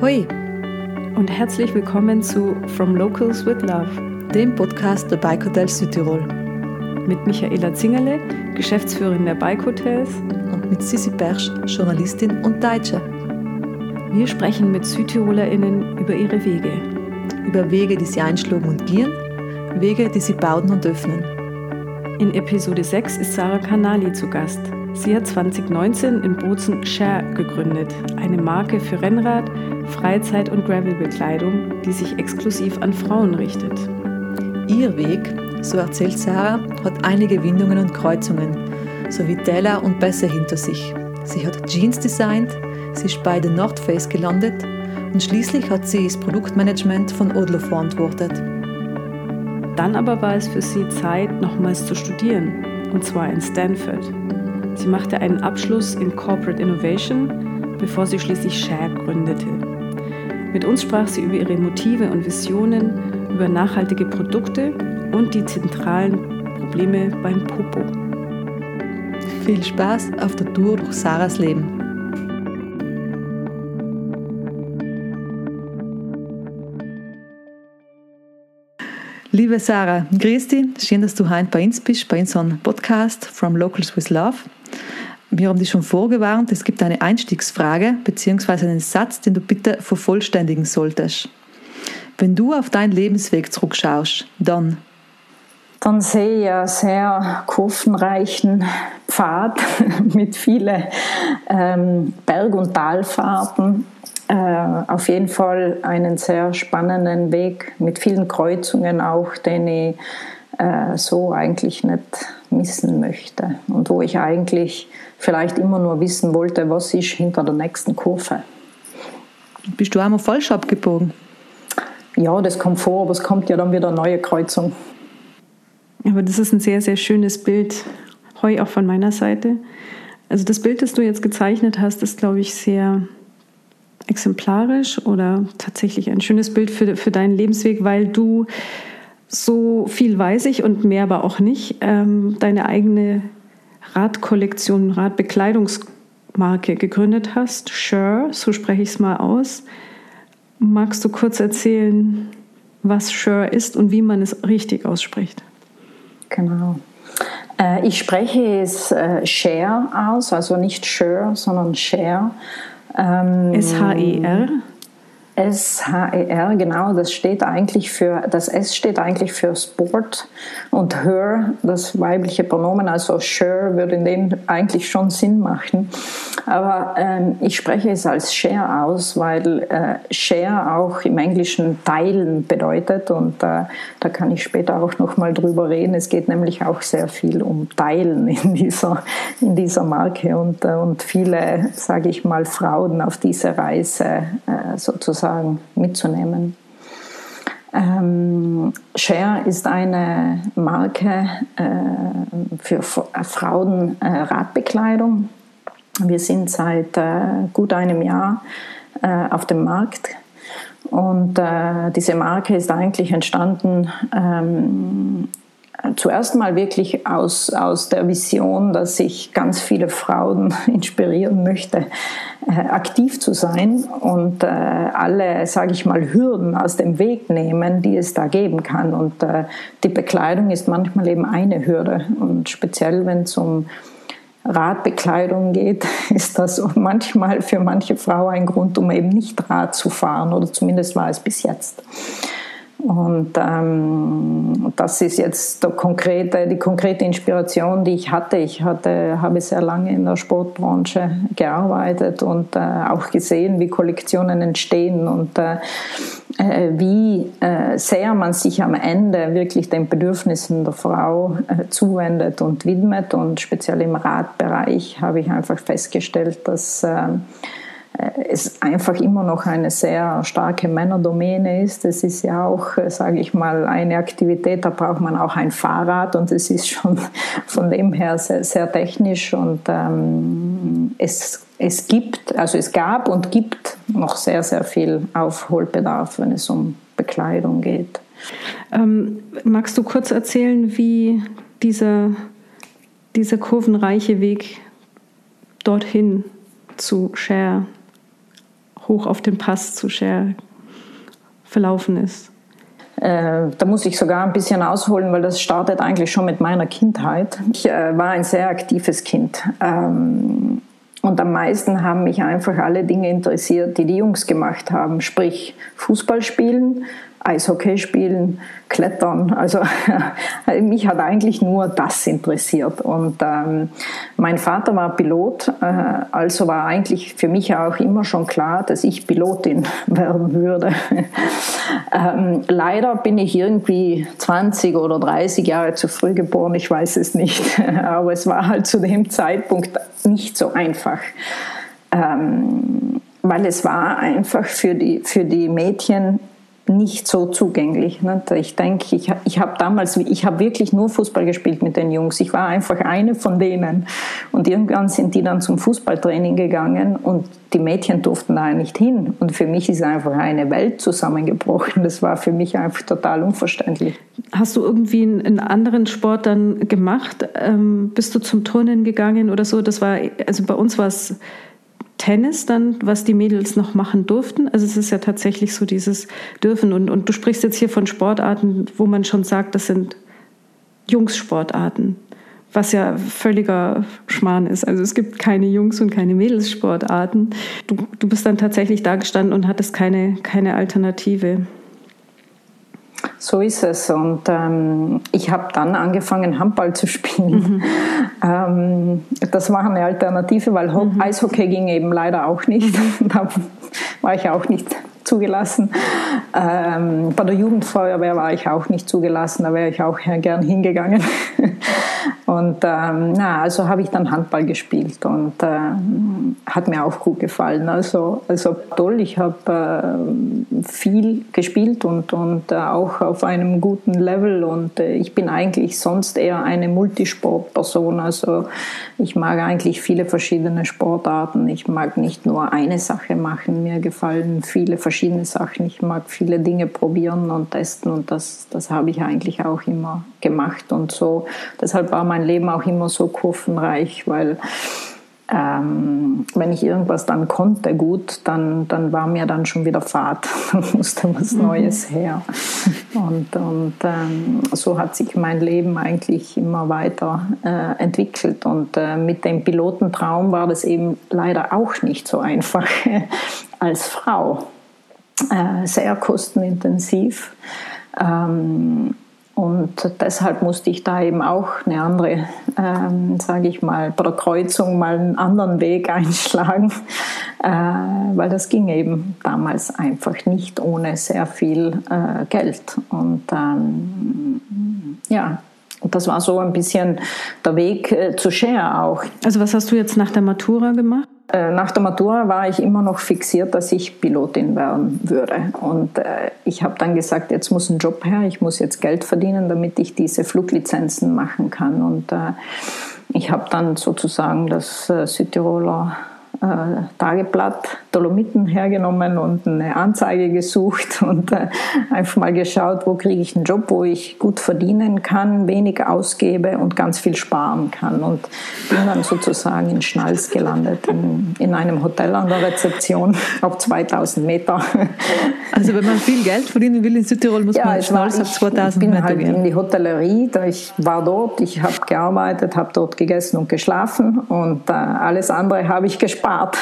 Hoi und herzlich willkommen zu From Locals with Love, dem Podcast der Bike Hotels Südtirol. Mit Michaela Zingerle, Geschäftsführerin der Bike Hotels und mit Sissi Persch, Journalistin und Deutsche. Wir sprechen mit SüdtirolerInnen über ihre Wege. Über Wege, die sie einschlugen und gehen, Wege, die sie bauten und öffnen. In Episode 6 ist Sarah Canali zu Gast. Sie hat 2019 in Bozen Share gegründet, eine Marke für Rennrad, Freizeit- und Gravelbekleidung, die sich exklusiv an Frauen richtet. Ihr Weg, so erzählt Sarah, hat einige Windungen und Kreuzungen, sowie Täler und Bässe hinter sich. Sie hat Jeans designt, Sie ist bei der North Face gelandet und schließlich hat sie das Produktmanagement von Odlo verantwortet. Dann aber war es für sie Zeit, nochmals zu studieren, und zwar in Stanford. Sie machte einen Abschluss in Corporate Innovation, bevor sie schließlich Share gründete. Mit uns sprach sie über ihre Motive und Visionen, über nachhaltige Produkte und die zentralen Probleme beim Popo. Viel Spaß auf der Tour durch Sarahs Leben. Liebe Sarah, grüß dich. Schön, dass du heute bei uns bist, bei unserem Podcast From Locals with Love. Wir haben dich schon vorgewarnt, es gibt eine Einstiegsfrage bzw. einen Satz, den du bitte vervollständigen solltest. Wenn du auf deinen Lebensweg zurückschaust, dann dann sehe ich einen sehr kurvenreichen Pfad mit vielen ähm, Berg- und Talfahrten äh, auf jeden Fall einen sehr spannenden Weg mit vielen Kreuzungen auch, den ich äh, so eigentlich nicht missen möchte und wo ich eigentlich vielleicht immer nur wissen wollte, was ist hinter der nächsten Kurve. Bist du einmal falsch abgebogen? Ja, das kommt vor, aber es kommt ja dann wieder eine neue Kreuzung. Aber das ist ein sehr, sehr schönes Bild, heu auch von meiner Seite. Also das Bild, das du jetzt gezeichnet hast, ist, glaube ich, sehr exemplarisch oder tatsächlich ein schönes Bild für, für deinen Lebensweg, weil du so viel weiß ich und mehr aber auch nicht, ähm, deine eigene Radkollektion, Radbekleidungsmarke gegründet hast. Sure, so spreche ich es mal aus. Magst du kurz erzählen, was Sure ist und wie man es richtig ausspricht? Genau. Äh, ich spreche es äh, Share aus, also nicht Sure, sondern Share. Ähm, S-H-E-R? S-H-E-R, genau, das steht eigentlich für, das S steht eigentlich für Sport und her, das weibliche Pronomen, also sure, würde in dem eigentlich schon Sinn machen. Aber ähm, ich spreche es als share aus, weil äh, share auch im Englischen teilen bedeutet und äh, da kann ich später auch nochmal drüber reden. Es geht nämlich auch sehr viel um Teilen in dieser, in dieser Marke und, äh, und viele, sage ich mal, Frauen auf diese Reise äh, sozusagen sozusagen mitzunehmen. Ähm, Share ist eine Marke äh, für äh, Frauen-Radbekleidung. Äh, Wir sind seit äh, gut einem Jahr äh, auf dem Markt und diese Marke ist eigentlich entstanden ähm, zuerst mal wirklich aus, aus der Vision, dass ich ganz viele Frauen inspirieren möchte, äh, aktiv zu sein und äh, alle, sage ich mal, Hürden aus dem Weg nehmen, die es da geben kann. Und äh, die Bekleidung ist manchmal eben eine Hürde. Und speziell, wenn es um Radbekleidung geht, ist das manchmal für manche Frau ein Grund, um eben nicht Rad zu fahren, oder zumindest war es bis jetzt. Und ähm, das ist jetzt der konkrete, die konkrete Inspiration, die ich hatte. Ich hatte, habe sehr lange in der Sportbranche gearbeitet und äh, auch gesehen, wie Kollektionen entstehen und äh, äh wie äh, sehr man sich am Ende wirklich den Bedürfnissen der Frau äh, zuwendet und widmet. Und speziell im Radbereich habe ich einfach festgestellt, dass äh, äh, es einfach immer noch eine sehr starke Männerdomäne ist. Es ist ja auch, äh, sage ich mal, eine Aktivität, da braucht man auch ein Fahrrad und es ist schon von dem her sehr, sehr technisch und ähm, es, es gibt, also es gab und gibt noch sehr, sehr viel Aufholbedarf, wenn es um Bekleidung geht. Ähm, magst du kurz erzählen, wie dieser, dieser kurvenreiche Weg dorthin zu Share hoch auf den Pass zu Cher verlaufen ist? Äh, da muss ich sogar ein bisschen ausholen, weil das startet eigentlich schon mit meiner Kindheit. Ich äh, war ein sehr aktives Kind. Ähm, und am meisten haben mich einfach alle Dinge interessiert, die die Jungs gemacht haben. Sprich Fußball spielen, Eishockey spielen, Klettern. Also mich hat eigentlich nur das interessiert. Und ähm, mein Vater war Pilot, äh, also war eigentlich für mich auch immer schon klar, dass ich Pilotin werden würde. ähm, leider bin ich irgendwie 20 oder 30 Jahre zu früh geboren, ich weiß es nicht. Aber es war halt zu dem Zeitpunkt nicht so einfach. Ähm, weil es war einfach für die, für die Mädchen nicht so zugänglich. Ich denke, ich, ich habe damals, ich habe wirklich nur Fußball gespielt mit den Jungs. Ich war einfach eine von denen. Und irgendwann sind die dann zum Fußballtraining gegangen und die Mädchen durften da nicht hin. Und für mich ist einfach eine Welt zusammengebrochen. Das war für mich einfach total unverständlich. Hast du irgendwie einen anderen Sport dann gemacht? Ähm, bist du zum Turnen gegangen oder so? Das war, also bei uns war es Tennis dann, was die Mädels noch machen durften. Also es ist ja tatsächlich so dieses Dürfen. Und, und du sprichst jetzt hier von Sportarten, wo man schon sagt, das sind Jungssportarten, was ja völliger Schmarrn ist. Also es gibt keine Jungs- und keine Mädelssportarten. Du, du bist dann tatsächlich da gestanden und hattest keine, keine Alternative. So ist es. Und ähm, ich habe dann angefangen, Handball zu spielen. Mhm. Ähm, das war eine Alternative, weil mhm. Eishockey ging eben leider auch nicht. Mhm. da war ich auch nicht zugelassen. Ähm, bei der Jugendfeuerwehr war ich auch nicht zugelassen, da wäre ich auch gern hingegangen. und ähm, na, also habe ich dann Handball gespielt und ähm, hat mir auch gut gefallen. Also, also toll, ich habe äh, viel gespielt und, und äh, auch auf einem guten Level und äh, ich bin eigentlich sonst eher eine Multisportperson. Also ich mag eigentlich viele verschiedene Sportarten. Ich mag nicht nur eine Sache machen. Mir gefallen viele verschiedene verschiedene Sachen. Ich mag viele Dinge probieren und testen und das, das habe ich eigentlich auch immer gemacht und so. Deshalb war mein Leben auch immer so kurvenreich, weil ähm, wenn ich irgendwas dann konnte gut, dann, dann war mir dann schon wieder Fahrt. Dann musste was mhm. Neues her. Und, und ähm, so hat sich mein Leben eigentlich immer weiter äh, entwickelt. Und äh, mit dem Pilotentraum war das eben leider auch nicht so einfach als Frau. Äh, sehr kostenintensiv. Ähm, und deshalb musste ich da eben auch eine andere, ähm, sage ich mal, bei der Kreuzung mal einen anderen Weg einschlagen, äh, weil das ging eben damals einfach nicht ohne sehr viel äh, Geld. Und ähm, ja, das war so ein bisschen der Weg äh, zu Share auch. Also was hast du jetzt nach der Matura gemacht? Äh, nach der Matura war ich immer noch fixiert, dass ich Pilotin werden würde. Und äh, ich habe dann gesagt, jetzt muss ein Job her, ich muss jetzt Geld verdienen, damit ich diese Fluglizenzen machen kann. Und äh, ich habe dann sozusagen das äh, Südtiroler äh, Tageblatt Dolomiten hergenommen und eine Anzeige gesucht und äh, einfach mal geschaut, wo kriege ich einen Job, wo ich gut verdienen kann, wenig ausgebe und ganz viel sparen kann. Und bin dann sozusagen in Schnalz gelandet, in, in einem Hotel an der Rezeption auf 2000 Meter. Also wenn man viel Geld verdienen will in Südtirol, muss ja, man in Schnalz auf 2000 Meter gehen. Ich bin halt in die Hotellerie, da ich war dort, ich habe gearbeitet, habe dort gegessen und geschlafen und äh, alles andere habe ich gespart.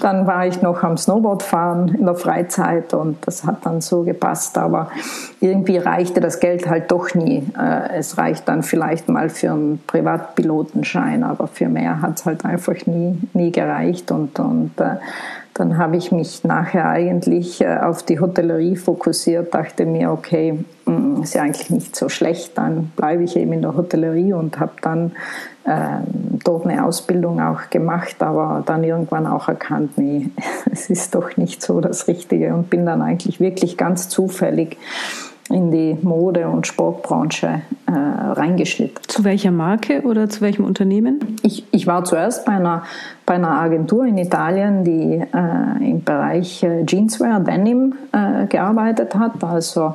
dann war ich noch am Snowboardfahren in der Freizeit und das hat dann so gepasst, aber irgendwie reichte das Geld halt doch nie. Äh, es reicht dann vielleicht mal für einen Privatpilotenschein, aber für mehr hat es halt einfach nie, nie gereicht und, und äh, dann habe ich mich nachher eigentlich äh, auf die Hotellerie fokussiert, dachte mir, okay, mm, ist ja eigentlich nicht so schlecht, dann bleibe ich eben in der Hotellerie und habe dann dort eine Ausbildung auch gemacht, aber dann irgendwann auch erkannt, nee, es ist doch nicht so das Richtige und bin dann eigentlich wirklich ganz zufällig in die Mode- und Sportbranche äh, reingeschnitten. Zu welcher Marke oder zu welchem Unternehmen? Ich, ich war zuerst bei einer, bei einer Agentur in Italien, die äh, im Bereich äh, Jeanswear, Denim äh, gearbeitet hat, also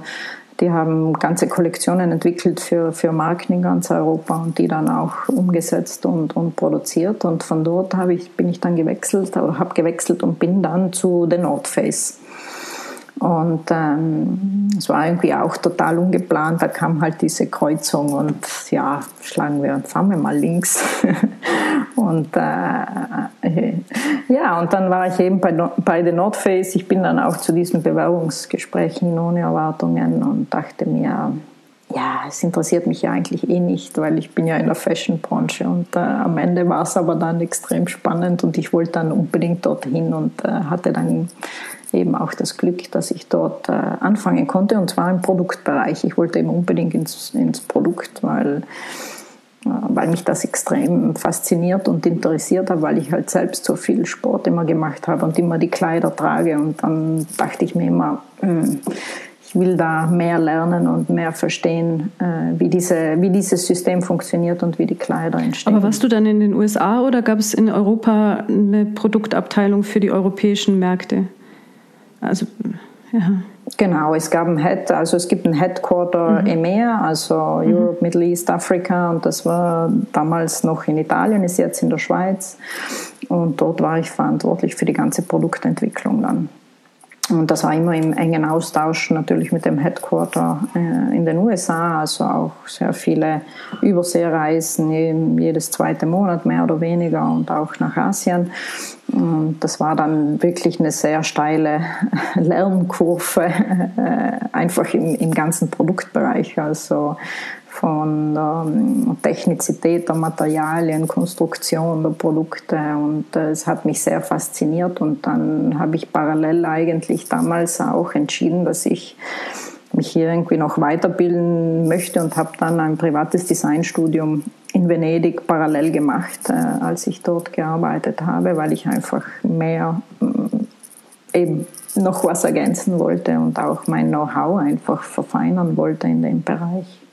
Die haben ganze Kollektionen entwickelt für, für Marken in ganz Europa und die dann auch umgesetzt und, und produziert. Und von dort ich, bin ich dann gewechselt oder habe gewechselt und bin dann zu The North Face und ähm, es war irgendwie auch total ungeplant. Da kam halt diese Kreuzung und ja, schlagen wir, fahren wir mal links. und äh, ja, und dann war ich eben bei, bei The North Face. Ich bin dann auch zu diesen Bewerbungsgesprächen ohne Erwartungen und dachte mir, ja, es interessiert mich ja eigentlich eh nicht, weil ich bin ja in der Fashion-Branche und äh, am Ende war es aber dann extrem spannend und ich wollte dann unbedingt dorthin und äh, hatte dann eben auch das Glück, dass ich dort äh, anfangen konnte und zwar im Produktbereich. Ich wollte eben unbedingt ins, ins Produkt, weil, äh, weil mich das extrem fasziniert und interessiert hat, weil ich halt selbst so viel Sport immer gemacht habe und immer die Kleider trage und dann dachte ich mir immer, hm, ich will da mehr lernen und mehr verstehen, äh, wie, diese, wie dieses System funktioniert und wie die Kleider entstehen. Aber warst du dann in den USA oder gab es in Europa eine Produktabteilung für die europäischen Märkte? Also, ja. Genau, es gab ein Head, also es gibt ein Headquarter mhm. EMEA, also mhm. Europe, Middle East, Africa und das war damals noch in Italien, ist jetzt in der Schweiz und dort war ich verantwortlich für die ganze Produktentwicklung dann. Und das war immer im engen Austausch natürlich mit dem Headquarter äh, in den USA, also auch sehr viele Überseereisen, jedes zweite Monat mehr oder weniger und auch nach Asien. Und das war dann wirklich eine sehr steile Lernkurve, äh, einfach im, im ganzen Produktbereich. Also von der ähm, Technizität der Materialien, Konstruktion der Produkte und äh, es hat mich sehr fasziniert und dann habe ich parallel eigentlich damals auch entschieden, dass ich mich hier irgendwie noch weiterbilden möchte und habe dann ein privates Designstudium in Venedig parallel gemacht, äh, als ich dort gearbeitet habe, weil ich einfach mehr äh, eben noch was ergänzen wollte und auch mein Know-how einfach verfeinern wollte in dem Bereich.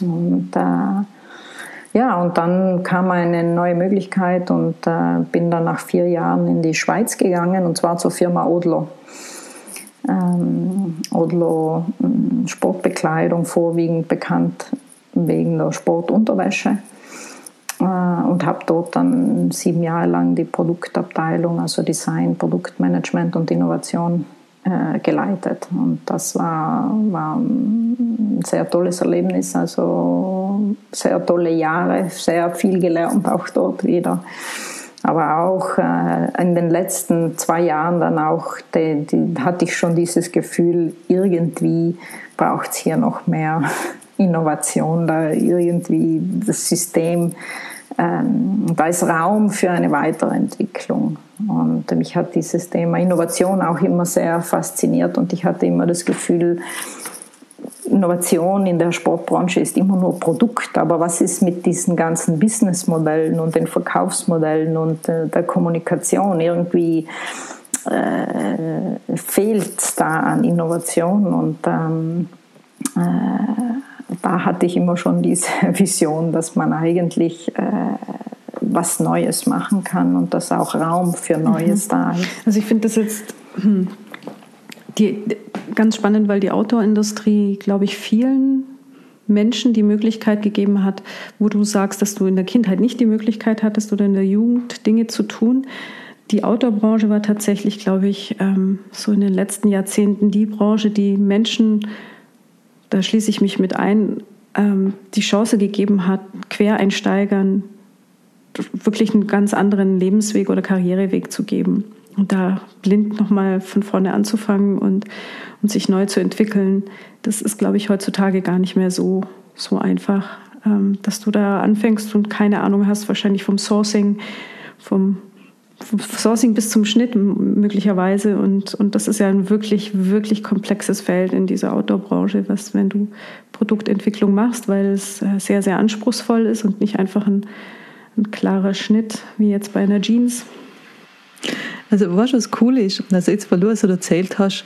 Und äh, ja, und dann kam eine neue Möglichkeit und äh, bin dann nach vier Jahren in die Schweiz gegangen und zwar zur Firma Odlo. Ähm, Odlo hm, Sportbekleidung, vorwiegend bekannt wegen der Sportunterwäsche. Äh, und habe dort dann sieben Jahre lang die Produktabteilung, also Design, Produktmanagement und Innovation äh, geleitet. Und das war, war ein sehr tolles Erlebnis, also sehr tolle Jahre, sehr viel gelernt auch dort wieder. Aber auch äh, in den letzten zwei Jahren dann auch, die, die, hatte ich schon dieses Gefühl, irgendwie braucht es hier noch mehr Innovation, da irgendwie das System ähm, da ist Raum für eine Weiterentwicklung. Und mich hat dieses Thema Innovation auch immer sehr fasziniert und ich hatte immer das Gefühl, Innovation in der Sportbranche ist immer nur Produkt, aber was ist mit diesen ganzen Businessmodellen und den Verkaufsmodellen und äh, der Kommunikation? Irgendwie äh, fehlt da an Innovation und ähm, äh, da hatte ich immer schon diese Vision, dass man eigentlich äh, was Neues machen kann und dass auch Raum für Neues mhm. da ist. Also ich finde das jetzt hm, die, ganz spannend, weil die Outdoor-Industrie, glaube ich, vielen Menschen die Möglichkeit gegeben hat, wo du sagst, dass du in der Kindheit nicht die Möglichkeit hattest oder in der Jugend Dinge zu tun. Die Outdoor-Branche war tatsächlich, glaube ich, ähm, so in den letzten Jahrzehnten die Branche, die Menschen da schließe ich mich mit ein, ähm, die Chance gegeben hat, Quereinsteigern wirklich einen ganz anderen Lebensweg oder Karriereweg zu geben. Und da blind nochmal von vorne anzufangen und, und sich neu zu entwickeln, das ist, glaube ich, heutzutage gar nicht mehr so, so einfach. Ähm, dass du da anfängst und keine Ahnung hast, wahrscheinlich vom Sourcing, vom Sourcing bis zum Schnitt möglicherweise. Und, und das ist ja ein wirklich, wirklich komplexes Feld in dieser Outdoor-Branche, was, wenn du Produktentwicklung machst, weil es äh, sehr, sehr anspruchsvoll ist und nicht einfach ein, ein klarer Schnitt wie jetzt bei einer Jeans. Also, was was cool ist, also jetzt, weil du es so erzählt hast,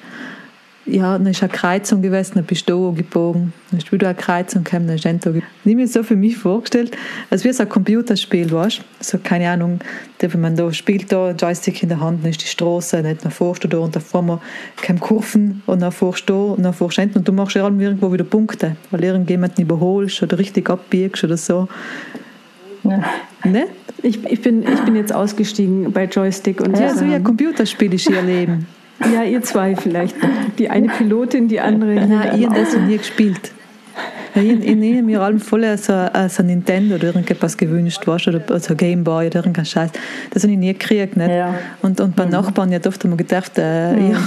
ja, dann ist eine Kreuzung gewesen, dann bist du gebogen, dann ist wieder eine Kreuzung gekommen, dann ist Ento gebogen. Ich habe mir so für mich vorgestellt, als wäre es ein Computerspiel, weißt du? So, keine Ahnung, wenn man da spielt, da Joystick in der Hand, dann ist die Straße, dann, fährst du da und dann fahren wir Kurven und dann fährst du da und dann fährst du und du machst ja irgendwo wieder Punkte, weil irgendjemanden überholst oder richtig abbiegst oder so. Ja. Ne? Ich, ich, bin, ich bin jetzt ausgestiegen bei Joystick und ja, so wie ein Computerspiel ist ihr Leben. Ja, ihr zwei vielleicht. Die eine Pilotin, die andere. Nein, ich habe das noch nie gespielt. Ich, ich, ich mir allem voll so, so Nintendo oder irgendetwas gewünscht, weißt, oder so Gameboy oder irgendein Scheiß. Das habe ich nie gekriegt. Nicht? Ja. Und, und bei mhm. Nachbarn ja oft wir gedacht, äh, mhm. ja,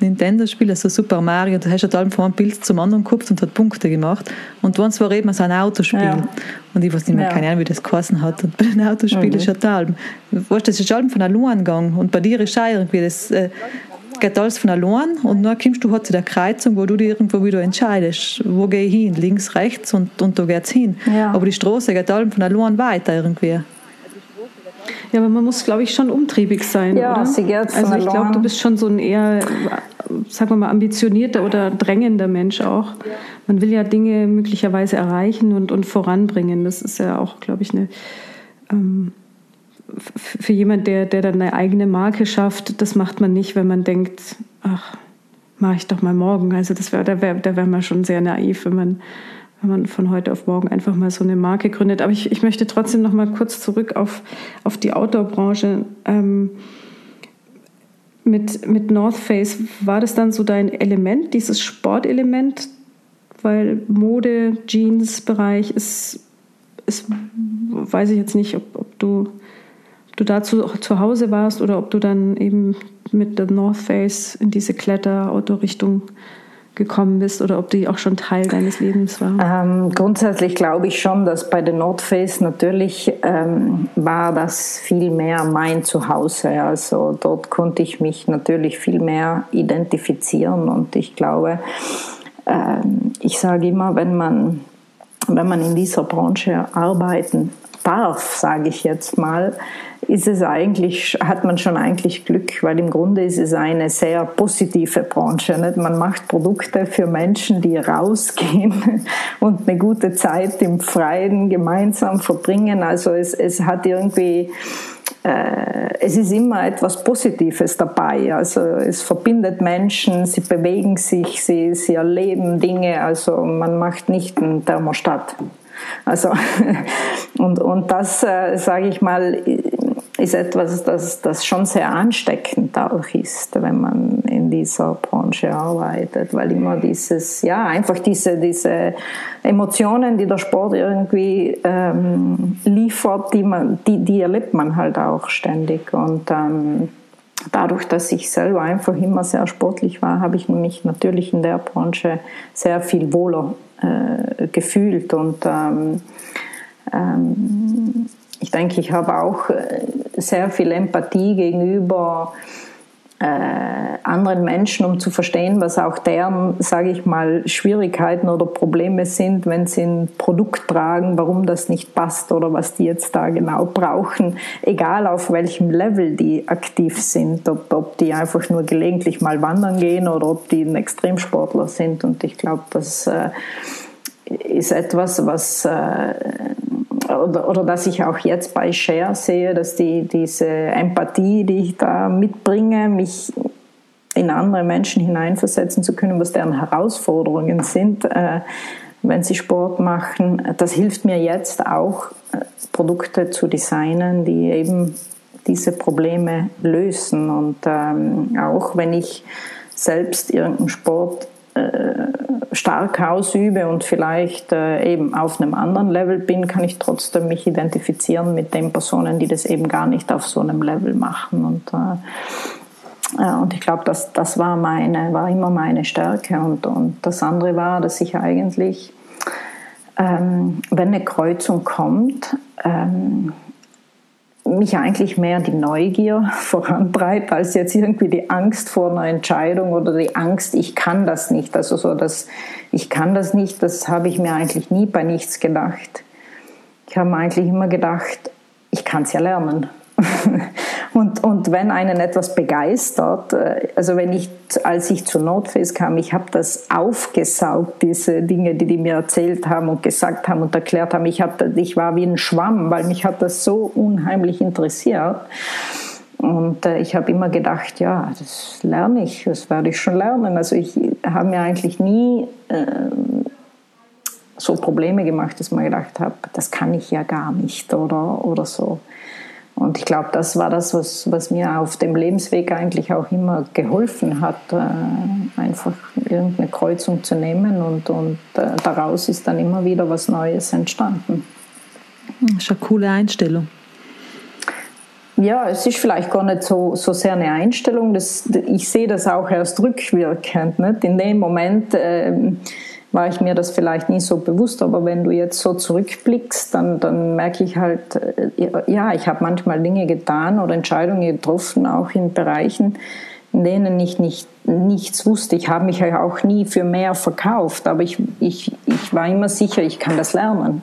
Nintendo-Spiele, so Super Mario, da hast du halt von einem Bild zum anderen geguckt und hat Punkte gemacht. Und dann war eben so ein Autospiel. Ja. Und ich weiß nicht mehr, ja. keine Ahnung, wie das geheißen hat. Und bei den Autospielen mhm. ist ja da, weißt, das ist allem von allein gegangen. Und bei dir ist auch irgendwie das, äh, geht alles von allein und dann kommst du halt zu der Kreuzung, wo du dir irgendwo wieder entscheidest, wo gehe ich hin, links, rechts und, und da geht es hin. Ja. Aber die Straße geht allem von allein weiter irgendwie. Ja, aber man muss, glaube ich, schon umtriebig sein, ja, oder? Sie geht also ich glaube, du bist schon so ein eher, sagen wir mal, ambitionierter oder drängender Mensch auch. Man will ja Dinge möglicherweise erreichen und, und voranbringen. Das ist ja auch, glaube ich, eine ähm, für jemand, der, der dann eine eigene Marke schafft, das macht man nicht, wenn man denkt, ach, mache ich doch mal morgen. Also das wäre, da wäre da wär man schon sehr naiv, wenn man, wenn man von heute auf morgen einfach mal so eine Marke gründet. Aber ich, ich möchte trotzdem noch mal kurz zurück auf, auf die Outdoor-Branche. Ähm, mit, mit North Face, war das dann so dein Element, dieses Sportelement? Weil Mode, Jeans-Bereich ist, ist, weiß ich jetzt nicht, ob, ob du du dazu zu Hause warst oder ob du dann eben mit der North Face in diese Kletter-Auto-Richtung gekommen bist oder ob die auch schon Teil deines Lebens war? Ähm, grundsätzlich glaube ich schon, dass bei der North Face natürlich ähm, war das viel mehr mein Zuhause. Also dort konnte ich mich natürlich viel mehr identifizieren und ich glaube, ähm, ich sage immer, wenn man, wenn man in dieser Branche arbeiten darf, sage ich jetzt mal, ist es eigentlich, hat man schon eigentlich Glück, weil im Grunde ist es eine sehr positive Branche. Nicht? Man macht Produkte für Menschen, die rausgehen und eine gute Zeit im Freien gemeinsam verbringen. Also es, es hat irgendwie, äh, es ist immer etwas Positives dabei. Also es verbindet Menschen, sie bewegen sich, sie, sie erleben Dinge. Also man macht nicht einen Thermostat. Also, und, und das, äh, sage ich mal, ist etwas, das, das schon sehr ansteckend auch ist, wenn man in dieser Branche arbeitet, weil immer dieses, ja, einfach diese, diese Emotionen, die der Sport irgendwie ähm, liefert, die, man, die, die erlebt man halt auch ständig. Und ähm, dadurch, dass ich selber einfach immer sehr sportlich war, habe ich mich natürlich in der Branche sehr viel wohler äh, gefühlt. Und ähm, ähm, ich denke, ich habe auch äh, sehr viel Empathie gegenüber äh, anderen Menschen, um zu verstehen, was auch deren, sage ich mal, Schwierigkeiten oder Probleme sind, wenn sie ein Produkt tragen, warum das nicht passt oder was die jetzt da genau brauchen, egal auf welchem Level die aktiv sind, ob, ob die einfach nur gelegentlich mal wandern gehen oder ob die ein Extremsportler sind. Und ich glaube, das äh, ist etwas, was äh, oder, oder dass ich auch jetzt bei Share sehe, dass die, diese Empathie, die ich da mitbringe, mich in andere Menschen hineinversetzen zu können, was deren Herausforderungen sind, äh, wenn sie Sport machen. Das hilft mir jetzt auch, äh, Produkte zu designen, die eben diese Probleme lösen. Und ähm, auch wenn ich selbst irgendeinen Sport stark ausübe und vielleicht äh, eben auf einem anderen Level bin, kann ich trotzdem mich identifizieren mit den Personen, die das eben gar nicht auf so einem Level machen. Und, äh, und ich glaube, das, das war, meine, war immer meine Stärke. Und, und das andere war, dass ich eigentlich, ähm, wenn eine Kreuzung kommt, ähm, mich eigentlich mehr die Neugier vorantreibt, als jetzt irgendwie die Angst vor einer Entscheidung oder die Angst, ich kann das nicht. Also so das, ich kann das nicht, das habe ich mir eigentlich nie bei nichts gedacht. Ich habe eigentlich immer gedacht, ich kann es ja lernen. Und, und wenn einen etwas begeistert, äh, also wenn ich, als ich zu Nordface kam, ich habe das aufgesaugt, diese Dinge, die die mir erzählt haben und gesagt haben und erklärt haben. Ich, hab, ich war wie ein Schwamm, weil mich hat das so unheimlich interessiert. Und äh, ich habe immer gedacht, ja, das lerne ich, das werde ich schon lernen. Also ich habe mir eigentlich nie äh, so Probleme gemacht, dass man gedacht habe, das kann ich ja gar nicht oder, oder so. Und ich glaube, das war das, was, was mir auf dem Lebensweg eigentlich auch immer geholfen hat, äh, einfach irgendeine Kreuzung zu nehmen und, und äh, daraus ist dann immer wieder was Neues entstanden. Das ist eine coole Einstellung. Ja, es ist vielleicht gar nicht so, so sehr eine Einstellung. Das, ich sehe das auch erst rückwirkend. Nicht? In dem Moment äh, war ich mir das vielleicht nie so bewusst, aber wenn du jetzt so zurückblickst, dann, dann merke ich halt, äh, ja, ich habe manchmal Dinge getan oder Entscheidungen getroffen, auch in Bereichen, in denen ich nicht, nichts wusste. Ich habe mich auch nie für mehr verkauft, aber ich, ich, ich war immer sicher, ich kann das lernen.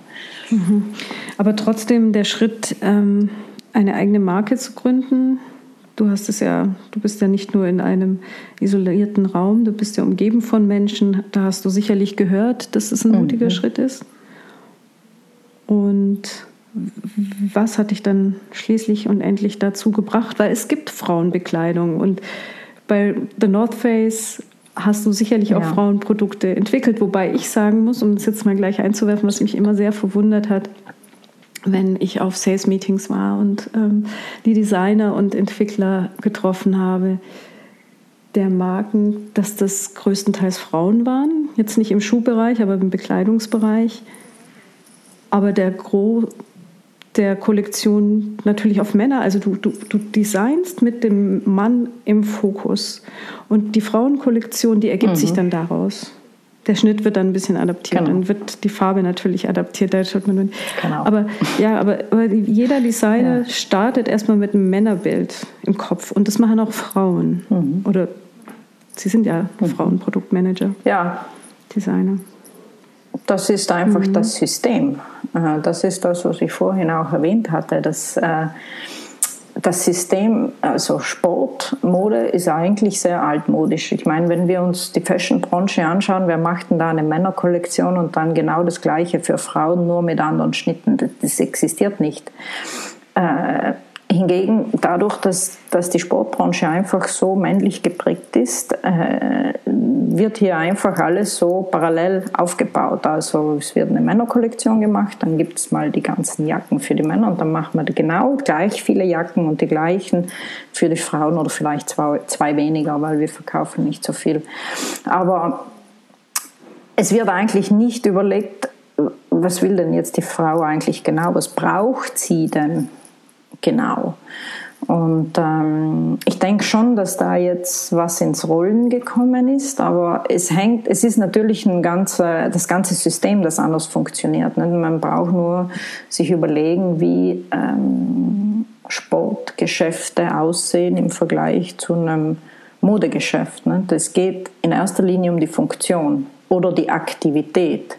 Mhm. Aber trotzdem der Schritt, ähm eine eigene Marke zu gründen. Du hast es ja, du bist ja nicht nur in einem isolierten Raum, du bist ja umgeben von Menschen. Da hast du sicherlich gehört, dass es ein mhm. mutiger Schritt ist. Und was hat dich dann schließlich und endlich dazu gebracht? Weil es gibt Frauenbekleidung und bei The North Face hast du sicherlich ja. auch Frauenprodukte entwickelt, wobei ich sagen muss, um das jetzt mal gleich einzuwerfen, was mich immer sehr verwundert hat, wenn ich auf Sales-Meetings war und ähm, die Designer und Entwickler getroffen habe, der Marken, dass das größtenteils Frauen waren. Jetzt nicht im Schuhbereich, aber im Bekleidungsbereich. Aber der Gros der Kollektion natürlich auf Männer. Also du, du, du designst mit dem Mann im Fokus. Und die Frauenkollektion, die ergibt mhm. sich dann daraus der Schnitt wird dann ein bisschen adaptiert. Genau. Dann wird die Farbe natürlich adaptiert. Da schaut man genau. Aber ja, aber, aber jeder Designer ja. startet erstmal mit einem Männerbild im Kopf. Und das machen auch Frauen. Mhm. Oder sie sind ja mhm. Frauenproduktmanager. Ja. Designer. Das ist einfach mhm. das System. Äh, das ist das, was ich vorhin auch erwähnt hatte. Dass, äh, das System, also Sport, Mode ist eigentlich sehr altmodisch. Ich meine, wenn wir uns die Fashion-Branche anschauen, wer macht denn da eine Männerkollektion und dann genau das Gleiche für Frauen, nur mit anderen Schnitten? Das existiert nicht. Äh, Hingegen, dadurch, dass, dass die Sportbranche einfach so männlich geprägt ist, äh, wird hier einfach alles so parallel aufgebaut. Also es wird eine Männerkollektion gemacht, dann gibt es mal die ganzen Jacken für die Männer und dann machen wir genau gleich viele Jacken und die gleichen für die Frauen oder vielleicht zwei, zwei weniger, weil wir verkaufen nicht so viel. Aber es wird eigentlich nicht überlegt, was will denn jetzt die Frau eigentlich genau, was braucht sie denn? genau. Und ähm, ich denke schon, dass da jetzt was ins Rollen gekommen ist, aber es hängt, es ist natürlich ein ganze, das ganze System, das anders funktioniert. Ne? Man braucht nur sich überlegen, wie ähm, Sportgeschäfte aussehen im Vergleich zu einem Modegeschäft. Ne? Geht in erster Linie um die Funktion oder die Aktivität.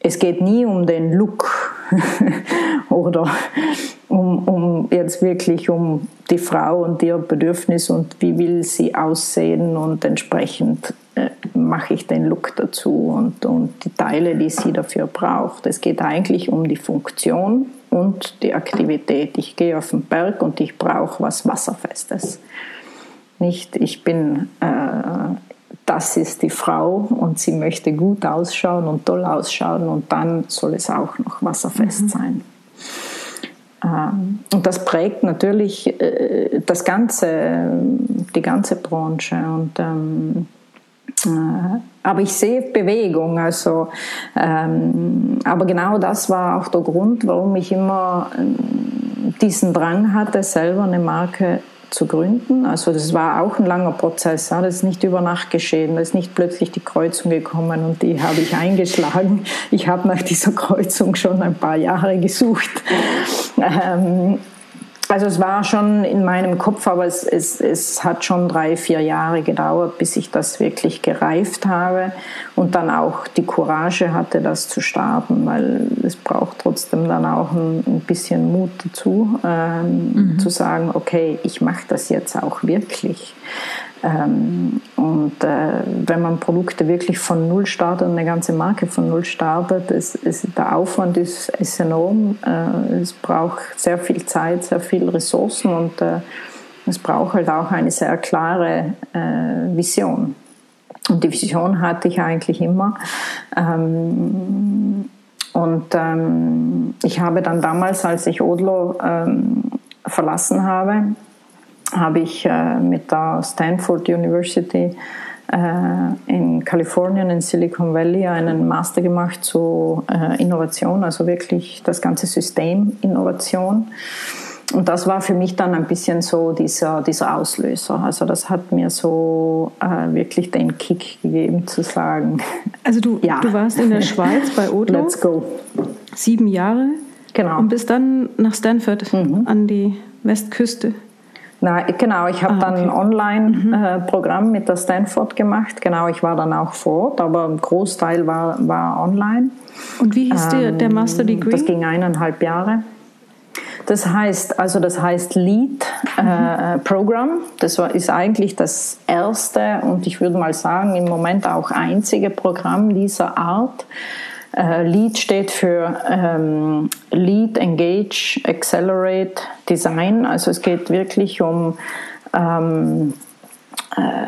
Es geht nie um den Look oder um, um jetzt wirklich um die Frau und ihr Bedürfnis und wie will sie aussehen und entsprechend äh, mache ich den Look dazu und, und die Teile, die sie dafür braucht. Es geht eigentlich um die Funktion und die Aktivität. Ich gehe auf den Berg und ich brauche was Wasserfestes. Nicht, ich bin, äh, das ist die Frau und sie möchte gut ausschauen und toll ausschauen und dann soll es auch noch wasserfest mhm. sein. Ähm, und das prägt natürlich äh, das ganze, die ganze Branche. Und, ähm, äh, aber ich sehe Bewegung. Also, ähm, aber genau das war auch der Grund, warum ich immer diesen Drang hatte, selber eine Marke zu gründen. Also das war auch ein langer Prozess. Das ist nicht über Nacht geschehen. Da ist nicht plötzlich die Kreuzung gekommen und die habe ich eingeschlagen. Ich habe nach dieser Kreuzung schon ein paar Jahre gesucht. Also es war schon in meinem Kopf, aber es, es, es hat schon drei, vier Jahre gedauert, bis ich das wirklich gereift habe und dann auch die Courage hatte, das zu starten, weil es braucht trotzdem dann auch ein, ein bisschen Mut dazu, ähm, mhm. zu sagen, okay, ich mache das jetzt auch wirklich. Ähm, und äh, wenn man Produkte wirklich von Null startet, eine ganze Marke von Null startet, ist, ist, der Aufwand ist, ist enorm. Äh, es braucht sehr viel Zeit, sehr viele Ressourcen und äh, es braucht halt auch eine sehr klare Vision. Und die Vision hatte ich eigentlich immer. Ähm, und ähm, ich habe dann damals, als ich Odlo verlassen habe, habe ich äh, mit der Stanford University äh, in Kalifornien, in Silicon Valley, einen Master gemacht zu äh, Innovation, also wirklich das ganze System Innovation. Und das war für mich dann ein bisschen so dieser, dieser Auslöser. Also das hat mir so äh, wirklich den Kick gegeben zu sagen. Also du, ja. du warst in der Schweiz bei Odlo. Let's go. Sieben Jahre. Genau. Und bist dann nach Stanford mhm. an die Westküste. Na, genau, ich habe ah, okay. dann ein Online-Programm mhm. mit der Stanford gemacht. Genau, ich war dann auch vor Ort, aber ein Großteil war, war online. Und wie hieß ähm, der, der Master Degree? Das ging eineinhalb Jahre. Das heißt, also das heißt Lead äh, mhm. Program. Das war, ist eigentlich das erste und ich würde mal sagen im Moment auch einzige Programm dieser Art äh, Lead steht für ähm, Lead, Engage, Accelerate, Design. Also es geht wirklich um, ähm, äh,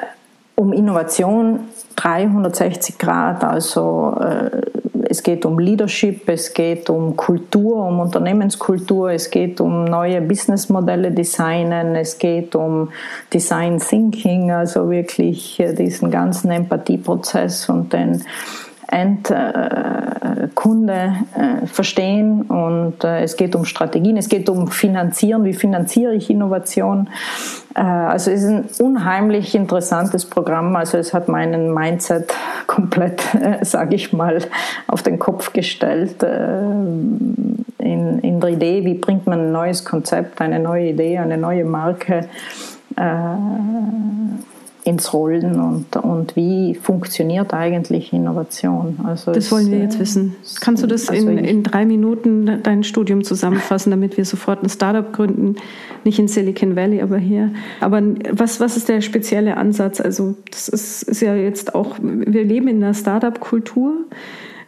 um Innovation 360 Grad. Also äh, es geht um Leadership, es geht um Kultur, um Unternehmenskultur, es geht um neue Businessmodelle designen, es geht um Design Thinking, also wirklich äh, diesen ganzen Empathieprozess und den Endkunde äh, verstehen und äh, es geht um Strategien, es geht um Finanzieren, wie finanziere ich Innovation. Äh, also es ist ein unheimlich interessantes Programm, also es hat meinen Mindset komplett, sage ich mal, auf den Kopf gestellt in, in der Idee, wie bringt man ein neues Konzept, eine neue Idee, eine neue Marke ins Rollen und, und wie funktioniert eigentlich Innovation. Also das wollen wir jetzt äh, wissen. Kannst du das also in, in drei Minuten dein Studium zusammenfassen, damit wir sofort ein Startup gründen? Nicht in Silicon Valley, aber hier. Aber was, was ist der spezielle Ansatz? Also das ist, ist ja jetzt auch, wir leben in einer Startup-Kultur.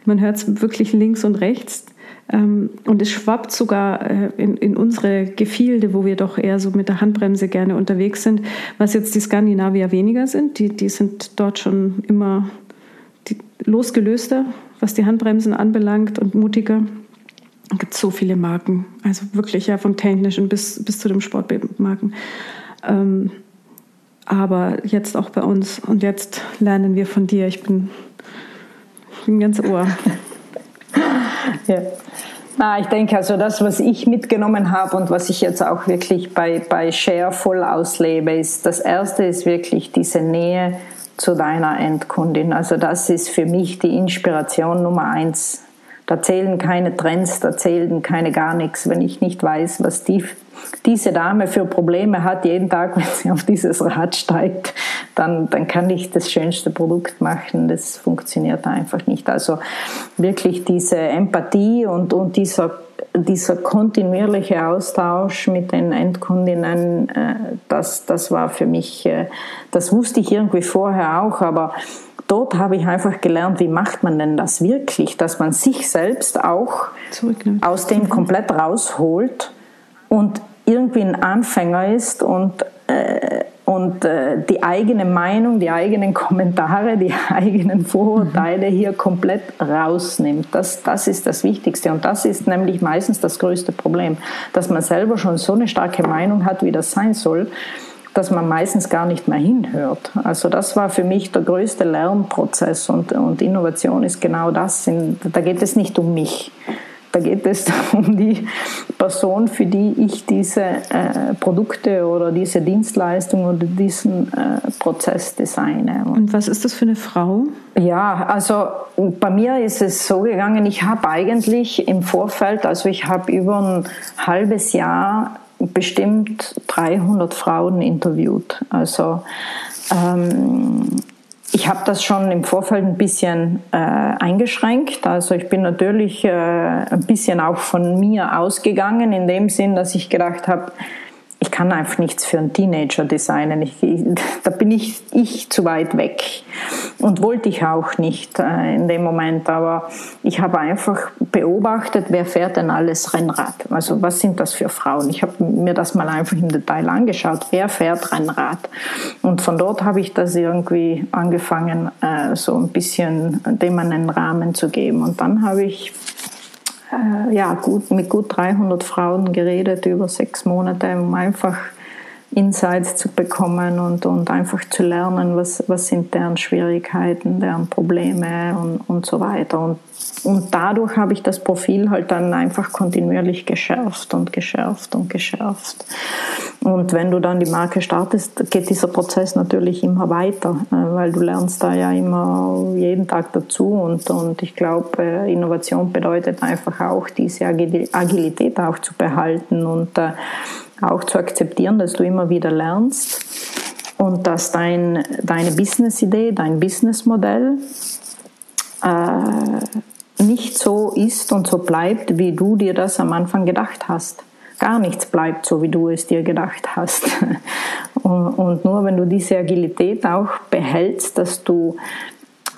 Man hört es wirklich links und rechts. Ähm, und es schwappt sogar äh, in, in, unsere Gefilde, wo wir doch eher so mit der Handbremse gerne unterwegs sind, was jetzt die Skandinavier weniger sind. Die, die sind dort schon immer losgelöster, was die Handbremsen anbelangt und mutiger. Es gibt so viele Marken, also wirklich ja vom technischen bis, bis zu den Sportmarken. Ähm, aber jetzt auch bei uns. Und jetzt lernen wir von dir. Ich bin, bin ganz Ohr. ja. Na, ich denke also das, was ich mitgenommen habe und was ich jetzt auch wirklich bei, bei Share voll auslebe, ist, das erste ist wirklich diese Nähe zu deiner Endkundin. Also das ist für mich die Inspiration Nummer eins da zählen keine Trends, da zählen keine gar nichts. Wenn ich nicht weiß, was die, diese Dame für Probleme hat jeden Tag, wenn sie auf dieses Rad steigt, dann, dann kann ich das schönste Produkt machen. Das funktioniert einfach nicht. Also wirklich diese Empathie und, und dieser dieser kontinuierliche Austausch mit den Endkundinnen, äh, das, das war für mich, äh, das wusste ich irgendwie vorher auch, aber dort habe ich einfach gelernt, wie macht man denn das wirklich, dass man sich selbst auch aus dem komplett rausholt und irgendwie ein Anfänger ist und, äh, und äh, die eigene Meinung, die eigenen Kommentare, die eigenen Vorurteile hier komplett rausnimmt. Das, das ist das Wichtigste und das ist nämlich meistens das größte Problem, dass man selber schon so eine starke Meinung hat, wie das sein soll dass man meistens gar nicht mehr hinhört. Also das war für mich der größte Lernprozess und, und Innovation ist genau das. Da geht es nicht um mich. Da geht es um die Person, für die ich diese äh, Produkte oder diese Dienstleistung oder diesen äh, Prozess designe. Und was ist das für eine Frau? Ja, also bei mir ist es so gegangen, ich habe eigentlich im Vorfeld, also ich habe über ein halbes Jahr bestimmt 300 Frauen interviewt. Also ähm, ich habe das schon im Vorfeld ein bisschen äh, eingeschränkt. Also ich bin natürlich äh, ein bisschen auch von mir ausgegangen, in dem Sinn, dass ich gedacht habe, ich kann einfach nichts für einen Teenager designen. Ich, da bin ich, ich zu weit weg und wollte ich auch nicht äh, in dem Moment. Aber ich habe einfach beobachtet, wer fährt denn alles Rennrad? Also was sind das für Frauen? Ich habe mir das mal einfach im Detail angeschaut. Wer fährt Rennrad? Und von dort habe ich das irgendwie angefangen, äh, so ein bisschen dem einen Rahmen zu geben. Und dann habe ich ja, gut, mit gut 300 Frauen geredet über sechs Monate, um einfach Insights zu bekommen und, und einfach zu lernen, was, was sind deren Schwierigkeiten, deren Probleme und, und so weiter. Und, und dadurch habe ich das Profil halt dann einfach kontinuierlich geschärft und geschärft und geschärft. Und wenn du dann die Marke startest, geht dieser Prozess natürlich immer weiter, äh, weil du lernst da ja immer jeden Tag dazu. Und, und ich glaube, äh, Innovation bedeutet einfach auch, diese Agilität auch zu behalten und äh, auch zu akzeptieren, dass du immer wieder lernst und dass dein, deine Business-Idee, dein Businessmodell äh, nicht so ist und so bleibt, wie du dir das am Anfang gedacht hast. Gar nichts bleibt so, wie du es dir gedacht hast. Und, und nur wenn du diese Agilität auch behältst, dass du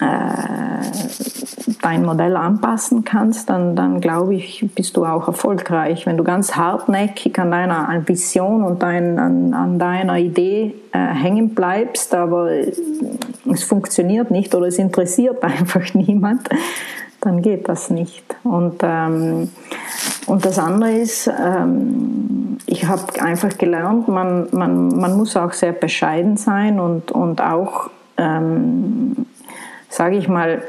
äh, dein Modell anpassen kannst, dann, dann glaube ich, bist du auch erfolgreich. Wenn du ganz hartnäckig an deiner Vision und dein, an, an deiner Idee äh, hängen bleibst, aber es funktioniert nicht oder es interessiert einfach niemand, dann geht das nicht. Und, ähm, und das andere ist, ähm, ich habe einfach gelernt, man, man, man muss auch sehr bescheiden sein und, und auch ähm, sage ich mal,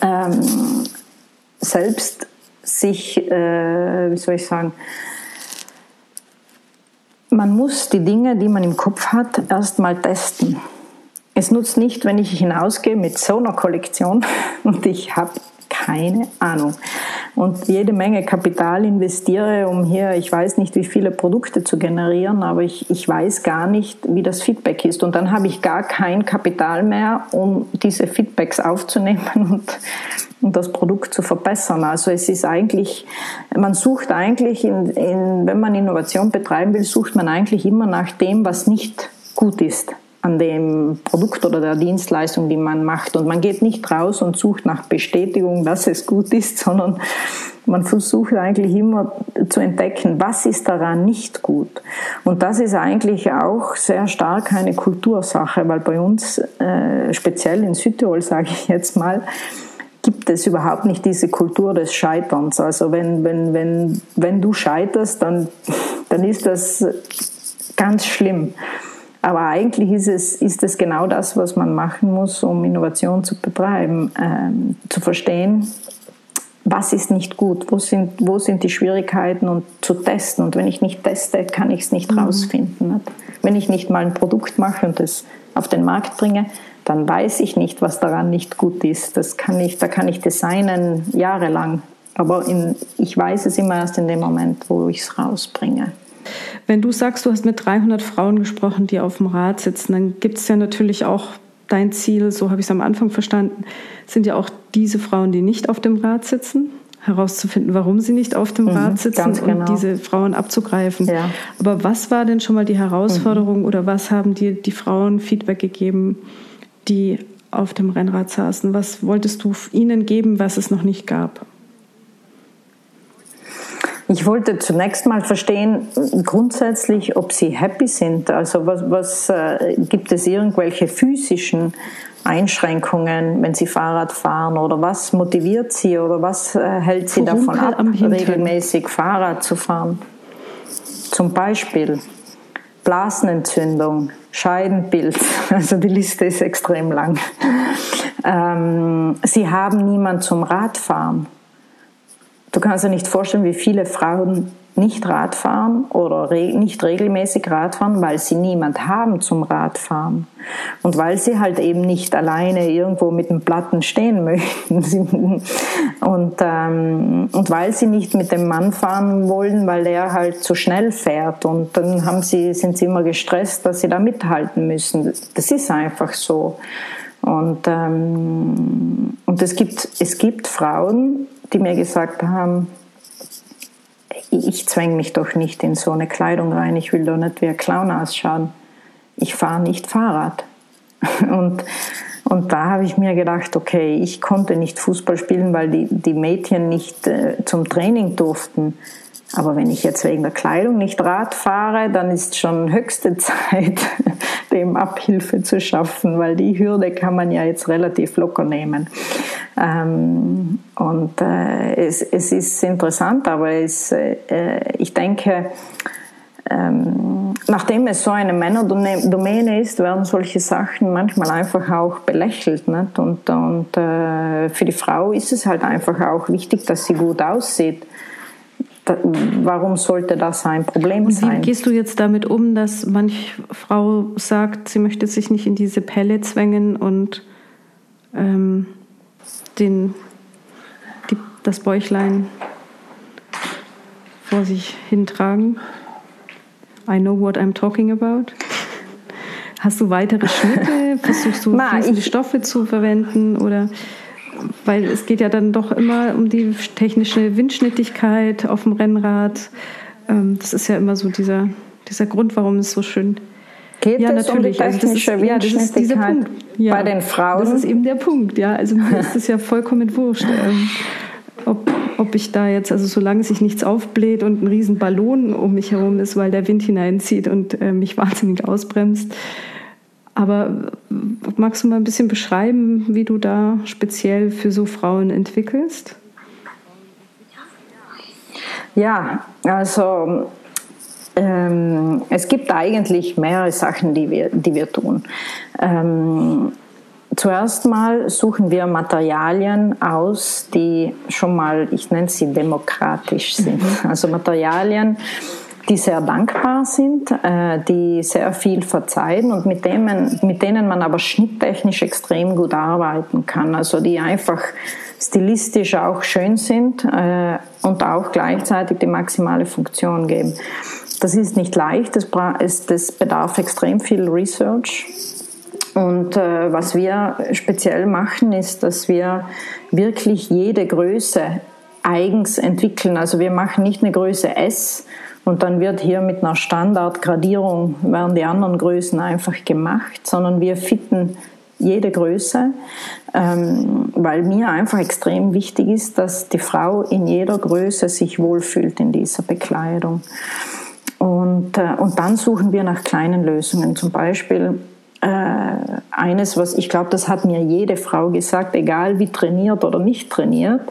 ähm, selbst sich, äh, wie soll ich sagen, man muss die Dinge, die man im Kopf hat, erstmal testen. Es nutzt nicht, wenn ich hinausgehe mit so einer Kollektion und ich habe keine Ahnung und jede Menge Kapital investiere, um hier, ich weiß nicht, wie viele Produkte zu generieren, aber ich, ich weiß gar nicht, wie das Feedback ist. Und dann habe ich gar kein Kapital mehr, um diese Feedbacks aufzunehmen und, und das Produkt zu verbessern. Also es ist eigentlich, man sucht eigentlich, in, in, wenn man Innovation betreiben will, sucht man eigentlich immer nach dem, was nicht gut ist an dem Produkt oder der Dienstleistung, die man macht. Und man geht nicht raus und sucht nach Bestätigung, dass es gut ist, sondern man versucht eigentlich immer zu entdecken, was ist daran nicht gut. Und das ist eigentlich auch sehr stark eine Kultursache, weil bei uns, äh, speziell in Südtirol, sage ich jetzt mal, gibt es überhaupt nicht diese Kultur des Scheiterns. Also wenn, wenn, wenn, wenn du scheiterst, dann, dann ist das ganz schlimm. Aber eigentlich ist es, ist es genau das, was man machen muss, um Innovation zu betreiben, ähm, zu verstehen, was ist nicht gut, wo sind, wo sind die Schwierigkeiten und zu testen. Und wenn ich nicht teste, kann ich es nicht mhm. rausfinden. Wenn ich nicht mal ein Produkt mache und es auf den Markt bringe, dann weiß ich nicht, was daran nicht gut ist. Das kann ich, da kann ich designen jahrelang. Aber in, ich weiß es immer erst in dem Moment, wo ich es rausbringe. Wenn du sagst, du hast mit 300 Frauen gesprochen, die auf dem Rad sitzen, dann gibt es ja natürlich auch dein Ziel, so habe ich es am Anfang verstanden, sind ja auch diese Frauen, die nicht auf dem Rad sitzen, herauszufinden, warum sie nicht auf dem mhm, Rad sitzen genau. und diese Frauen abzugreifen. Ja. Aber was war denn schon mal die Herausforderung mhm. oder was haben dir die Frauen Feedback gegeben, die auf dem Rennrad saßen? Was wolltest du ihnen geben, was es noch nicht gab? Ich wollte zunächst mal verstehen, grundsätzlich, ob Sie happy sind. Also was, was äh, gibt es irgendwelche physischen Einschränkungen, wenn Sie Fahrrad fahren oder was motiviert Sie oder was äh, hält Sie davon ab, regelmäßig Fahrrad zu fahren? Zum Beispiel Blasenentzündung, Scheidenbild, also die Liste ist extrem lang. Ähm, Sie haben niemand zum Radfahren. Du kannst dir nicht vorstellen, wie viele Frauen nicht Radfahren oder nicht regelmäßig Radfahren, weil sie niemand haben zum Radfahren. Und weil sie halt eben nicht alleine irgendwo mit dem Platten stehen möchten. und, ähm, und weil sie nicht mit dem Mann fahren wollen, weil der halt zu schnell fährt. Und dann haben sie, sind sie immer gestresst, dass sie da mithalten müssen. Das ist einfach so. Und, ähm, und es, gibt, es gibt Frauen, die mir gesagt haben, ich zwänge mich doch nicht in so eine Kleidung rein, ich will doch nicht wie ein Clown ausschauen. Ich fahre nicht Fahrrad. Und, und da habe ich mir gedacht, okay, ich konnte nicht Fußball spielen, weil die, die Mädchen nicht äh, zum Training durften. Aber wenn ich jetzt wegen der Kleidung nicht Rad fahre, dann ist schon höchste Zeit, dem Abhilfe zu schaffen, weil die Hürde kann man ja jetzt relativ locker nehmen. Ähm, und äh, es, es ist interessant, aber es, äh, ich denke, ähm, nachdem es so eine Männerdomäne ist, werden solche Sachen manchmal einfach auch belächelt. Nicht? Und, und äh, für die Frau ist es halt einfach auch wichtig, dass sie gut aussieht warum sollte das ein Problem Und sein? Wie gehst du jetzt damit um, dass manch Frau sagt, sie möchte sich nicht in diese Pelle zwängen und ähm, den, die, das Bäuchlein vor sich hintragen? I know what I'm talking about. Hast du weitere Schnitte? Versuchst du Na, Stoffe zu verwenden oder weil es geht ja dann doch immer um die technische Windschnittigkeit auf dem Rennrad. Ähm, das ist ja immer so dieser, dieser Grund, warum es so schön Geht ja, es natürlich. um die technische also das ist, ja, das ist dieser Punkt. Ja, bei den Frauen? Das ist eben der Punkt, ja. Also mir ist es ja vollkommen wurscht, ähm, ob, ob ich da jetzt, also solange sich nichts aufbläht und ein riesen Ballon um mich herum ist, weil der Wind hineinzieht und äh, mich wahnsinnig ausbremst, aber magst du mal ein bisschen beschreiben, wie du da speziell für so Frauen entwickelst? Ja, also ähm, es gibt eigentlich mehrere Sachen, die wir, die wir tun. Ähm, zuerst mal suchen wir Materialien aus, die schon mal, ich nenne sie demokratisch sind. Mhm. Also Materialien, die sehr dankbar sind, äh, die sehr viel verzeihen und mit denen, mit denen man aber schnitttechnisch extrem gut arbeiten kann. Also die einfach stilistisch auch schön sind äh, und auch gleichzeitig die maximale Funktion geben. Das ist nicht leicht, das, das bedarf extrem viel Research. Und äh, was wir speziell machen, ist, dass wir wirklich jede Größe eigens entwickeln. Also wir machen nicht eine Größe S und dann wird hier mit einer Standardgradierung, werden die anderen Größen einfach gemacht, sondern wir fitten jede Größe, ähm, weil mir einfach extrem wichtig ist, dass die Frau in jeder Größe sich wohlfühlt in dieser Bekleidung. Und, äh, und dann suchen wir nach kleinen Lösungen. Zum Beispiel äh, eines, was ich glaube, das hat mir jede Frau gesagt, egal wie trainiert oder nicht trainiert.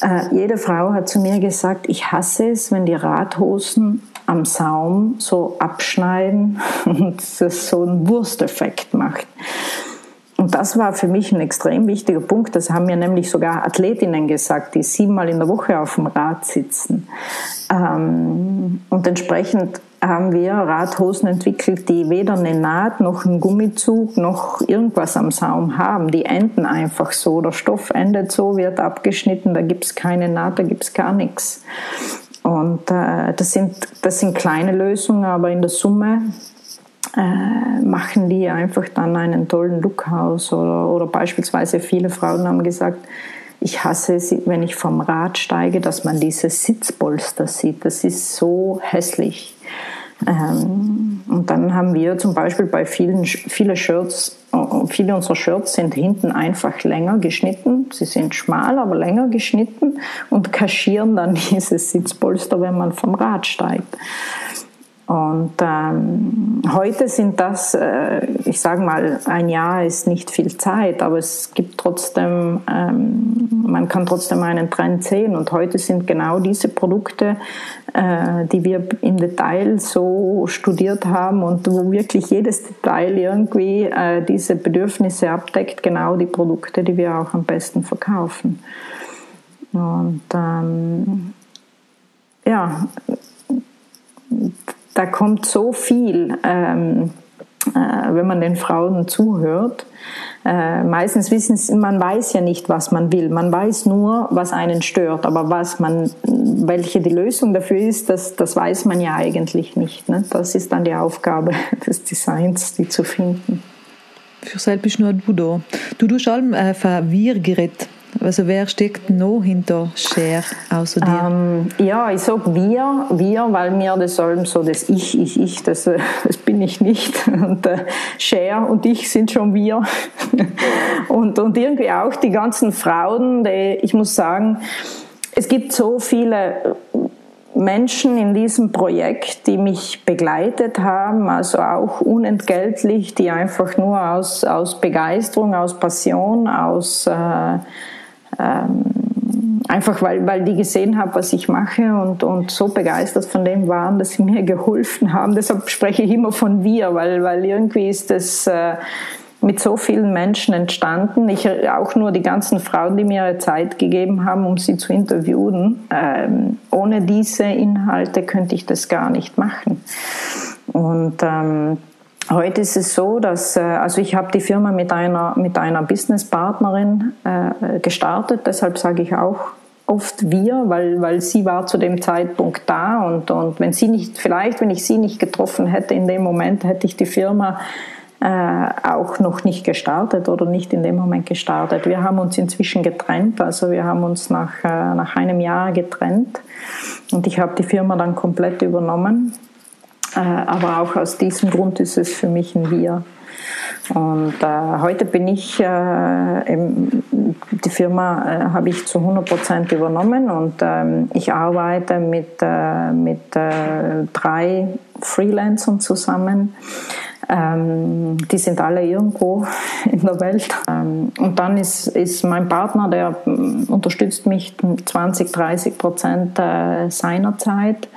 Äh, jede Frau hat zu mir gesagt, ich hasse es, wenn die Radhosen am Saum so abschneiden und das so einen Wursteffekt macht. Und das war für mich ein extrem wichtiger Punkt. Das haben mir nämlich sogar Athletinnen gesagt, die siebenmal in der Woche auf dem Rad sitzen. Ähm, und entsprechend haben wir Radhosen entwickelt, die weder eine Naht noch einen Gummizug noch irgendwas am Saum haben. Die enden einfach so. Der Stoff endet so, wird abgeschnitten, da gibt es keine Naht, da gibt es gar nichts. Und äh, das, sind, das sind kleine Lösungen, aber in der Summe äh, machen die einfach dann einen tollen Look aus. Oder, oder beispielsweise viele Frauen haben gesagt, ich hasse es, wenn ich vom Rad steige, dass man diese Sitzpolster sieht. Das ist so hässlich. Ähm, und dann haben wir zum Beispiel bei vielen viele Shirts, äh, viele unserer Shirts sind hinten einfach länger geschnitten. Sie sind schmal, aber länger geschnitten und kaschieren dann dieses Sitzpolster, wenn man vom Rad steigt. Und ähm, heute sind das, äh, ich sage mal, ein Jahr ist nicht viel Zeit, aber es gibt trotzdem, ähm, man kann trotzdem einen Trend sehen. Und heute sind genau diese Produkte, äh, die wir im Detail so studiert haben und wo wirklich jedes Detail irgendwie äh, diese Bedürfnisse abdeckt, genau die Produkte, die wir auch am besten verkaufen. Und ähm, ja, da kommt so viel, ähm, äh, wenn man den Frauen zuhört. Äh, meistens wissen sie, man weiß ja nicht, was man will. Man weiß nur, was einen stört. Aber was man, welche die Lösung dafür ist, das, das weiß man ja eigentlich nicht. Ne? Das ist dann die Aufgabe des Designs, die zu finden. Für selbst bist nur du da. Du tust allem äh, für Wir-Gerät also wer steckt noch hinter Share außer dir? Ähm, ja, ich sage wir, wir, weil mir das allem so das Ich, Ich, Ich, das, äh, das bin ich nicht. Und äh, Share und ich sind schon wir. und, und irgendwie auch die ganzen Frauen, die, ich muss sagen, es gibt so viele Menschen in diesem Projekt, die mich begleitet haben, also auch unentgeltlich, die einfach nur aus, aus Begeisterung, aus Passion, aus äh, ähm, einfach weil, weil die gesehen haben, was ich mache und, und so begeistert von dem waren, dass sie mir geholfen haben. Deshalb spreche ich immer von wir, weil, weil irgendwie ist das äh, mit so vielen Menschen entstanden. Ich auch nur die ganzen Frauen, die mir Zeit gegeben haben, um sie zu interviewen. Ähm, ohne diese Inhalte könnte ich das gar nicht machen. Und ähm, Heute ist es so, dass äh, also ich habe die Firma mit einer mit einer Businesspartnerin äh, gestartet. Deshalb sage ich auch oft wir, weil weil sie war zu dem Zeitpunkt da und und wenn sie nicht vielleicht wenn ich sie nicht getroffen hätte in dem Moment hätte ich die Firma äh, auch noch nicht gestartet oder nicht in dem Moment gestartet. Wir haben uns inzwischen getrennt, also wir haben uns nach äh, nach einem Jahr getrennt und ich habe die Firma dann komplett übernommen aber auch aus diesem Grund ist es für mich ein Wir. Und äh, heute bin ich, äh, im, die Firma äh, habe ich zu 100 Prozent übernommen und ähm, ich arbeite mit, äh, mit äh, drei Freelancern zusammen. Ähm, die sind alle irgendwo in der Welt. Ähm, und dann ist, ist mein Partner, der mm, unterstützt mich 20, 30 Prozent äh, seiner Zeit.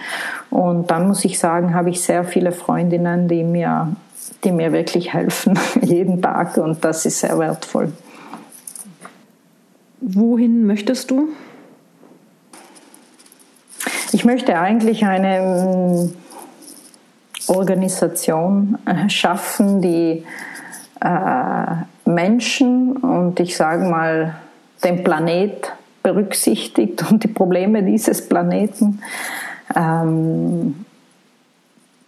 Und dann muss ich sagen, habe ich sehr viele Freundinnen, die mir, die mir wirklich helfen, jeden Tag. Und das ist sehr wertvoll. Wohin möchtest du? Ich möchte eigentlich eine Organisation äh, schaffen, die äh, Menschen und ich sage mal den Planet berücksichtigt und die Probleme dieses Planeten. Ähm,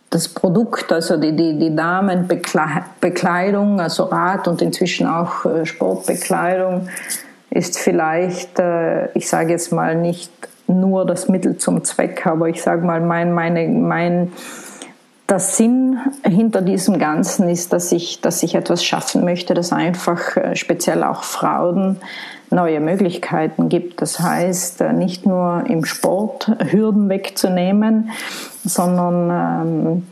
das Produkt, also die, die, die Damenbekleidung, also Rad und inzwischen auch äh, Sportbekleidung, ist vielleicht, ich sage jetzt mal nicht nur das Mittel zum Zweck, aber ich sage mal, mein, meine, mein, der Sinn hinter diesem Ganzen ist, dass ich, dass ich etwas schaffen möchte, das einfach äh, speziell auch Frauen neue Möglichkeiten gibt. Das heißt, äh, nicht nur im Sport Hürden wegzunehmen, sondern ähm,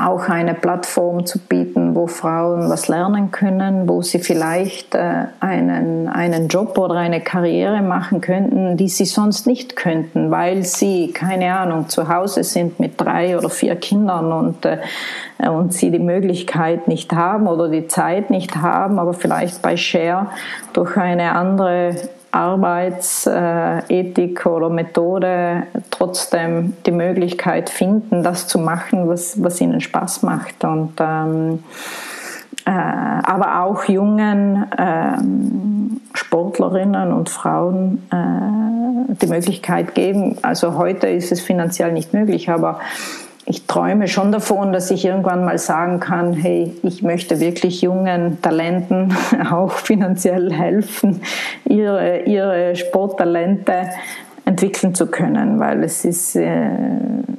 auch eine Plattform zu bieten, wo Frauen was lernen können, wo sie vielleicht äh, einen, einen Job oder eine Karriere machen könnten, die sie sonst nicht könnten, weil sie, keine Ahnung, zu Hause sind mit drei oder vier Kindern und, äh, und sie die Möglichkeit nicht haben oder die Zeit nicht haben, aber vielleicht bei Share durch eine andere Arbeitsethik oder Methode trotzdem die Möglichkeit finden, das zu machen, was, was ihnen Spaß macht. Und, ähm, äh, aber auch jungen ähm, Sportlerinnen und Frauen äh, die Möglichkeit geben. Also heute ist es finanziell nicht möglich, aber ich träume schon davon, dass ich irgendwann mal sagen kann, hey, ich möchte wirklich jungen Talenten auch finanziell helfen, ihre, ihre Sporttalente entwickeln zu können, weil es ist äh,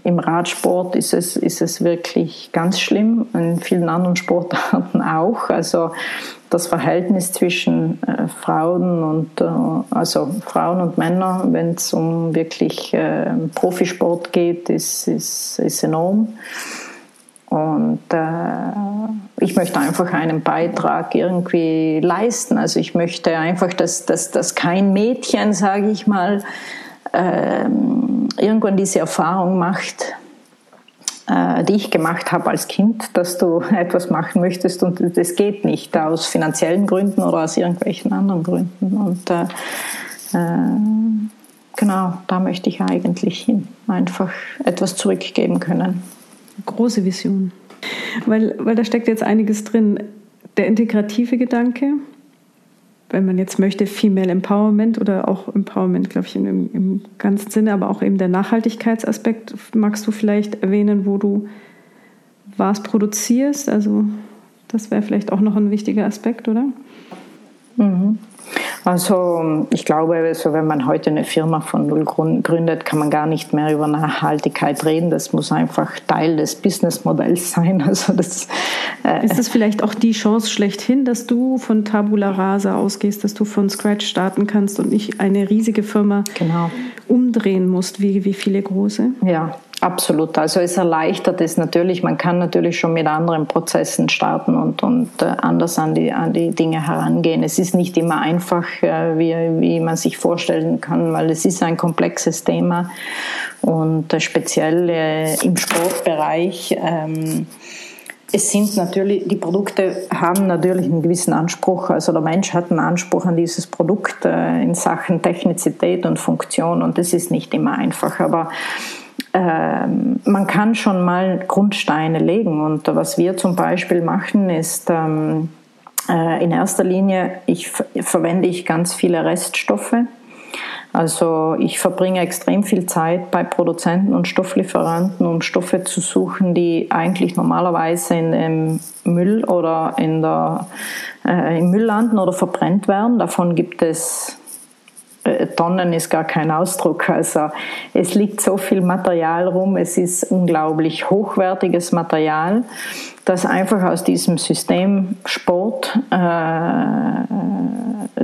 im Radsport ist es, ist es wirklich ganz schlimm, in vielen anderen Sportarten auch. Also das Verhältnis zwischen äh, Frauen und äh, also Frauen und Männern, wenn es um wirklich äh, Profisport geht, ist, ist, ist enorm. Und äh, ich möchte einfach einen Beitrag irgendwie leisten. Also ich möchte einfach, dass, dass, dass kein Mädchen, sage ich mal, äh, irgendwann diese Erfahrung macht, äh, die ich gemacht habe als Kind, dass du etwas machen möchtest und das geht nicht aus finanziellen Gründen oder aus irgendwelchen anderen Gründen. Und äh, äh genau, da möchte ich eigentlich hin, einfach etwas zurückgeben können. Große Vision. Weil, weil da steckt jetzt einiges drin. Der integrative Gedanke, wenn man jetzt möchte, Female Empowerment oder auch Empowerment, glaube ich, im, im ganzen Sinne, aber auch eben der Nachhaltigkeitsaspekt. Magst du vielleicht erwähnen, wo du was produzierst? Also das wäre vielleicht auch noch ein wichtiger Aspekt, oder? Mhm. Also ich glaube, also wenn man heute eine Firma von null gründet, kann man gar nicht mehr über Nachhaltigkeit reden. Das muss einfach Teil des Businessmodells sein. Also das, äh Ist das vielleicht auch die Chance schlechthin, dass du von Tabula Rasa ausgehst, dass du von Scratch starten kannst und nicht eine riesige Firma genau. umdrehen musst, wie, wie viele große? Ja, Absolut. Also es erleichtert es natürlich. Man kann natürlich schon mit anderen Prozessen starten und, und äh, anders an die, an die Dinge herangehen. Es ist nicht immer einfach, äh, wie, wie man sich vorstellen kann, weil es ist ein komplexes Thema und äh, speziell im Sportbereich. Ähm, es sind natürlich, die Produkte haben natürlich einen gewissen Anspruch. Also der Mensch hat einen Anspruch an dieses Produkt in Sachen Technizität und Funktion und das ist nicht immer einfach. Aber ähm, man kann schon mal Grundsteine legen. Und was wir zum Beispiel machen, ist ähm, äh, in erster Linie, ich, verwende ich ganz viele Reststoffe. Also ich verbringe extrem viel Zeit bei Produzenten und Stofflieferanten, um Stoffe zu suchen, die eigentlich normalerweise in dem Müll oder in der, äh, im Müll landen oder verbrennt werden. Davon gibt es Tonnen ist gar kein Ausdruck. Also es liegt so viel Material rum, es ist unglaublich hochwertiges Material, das einfach aus diesem System Sport äh,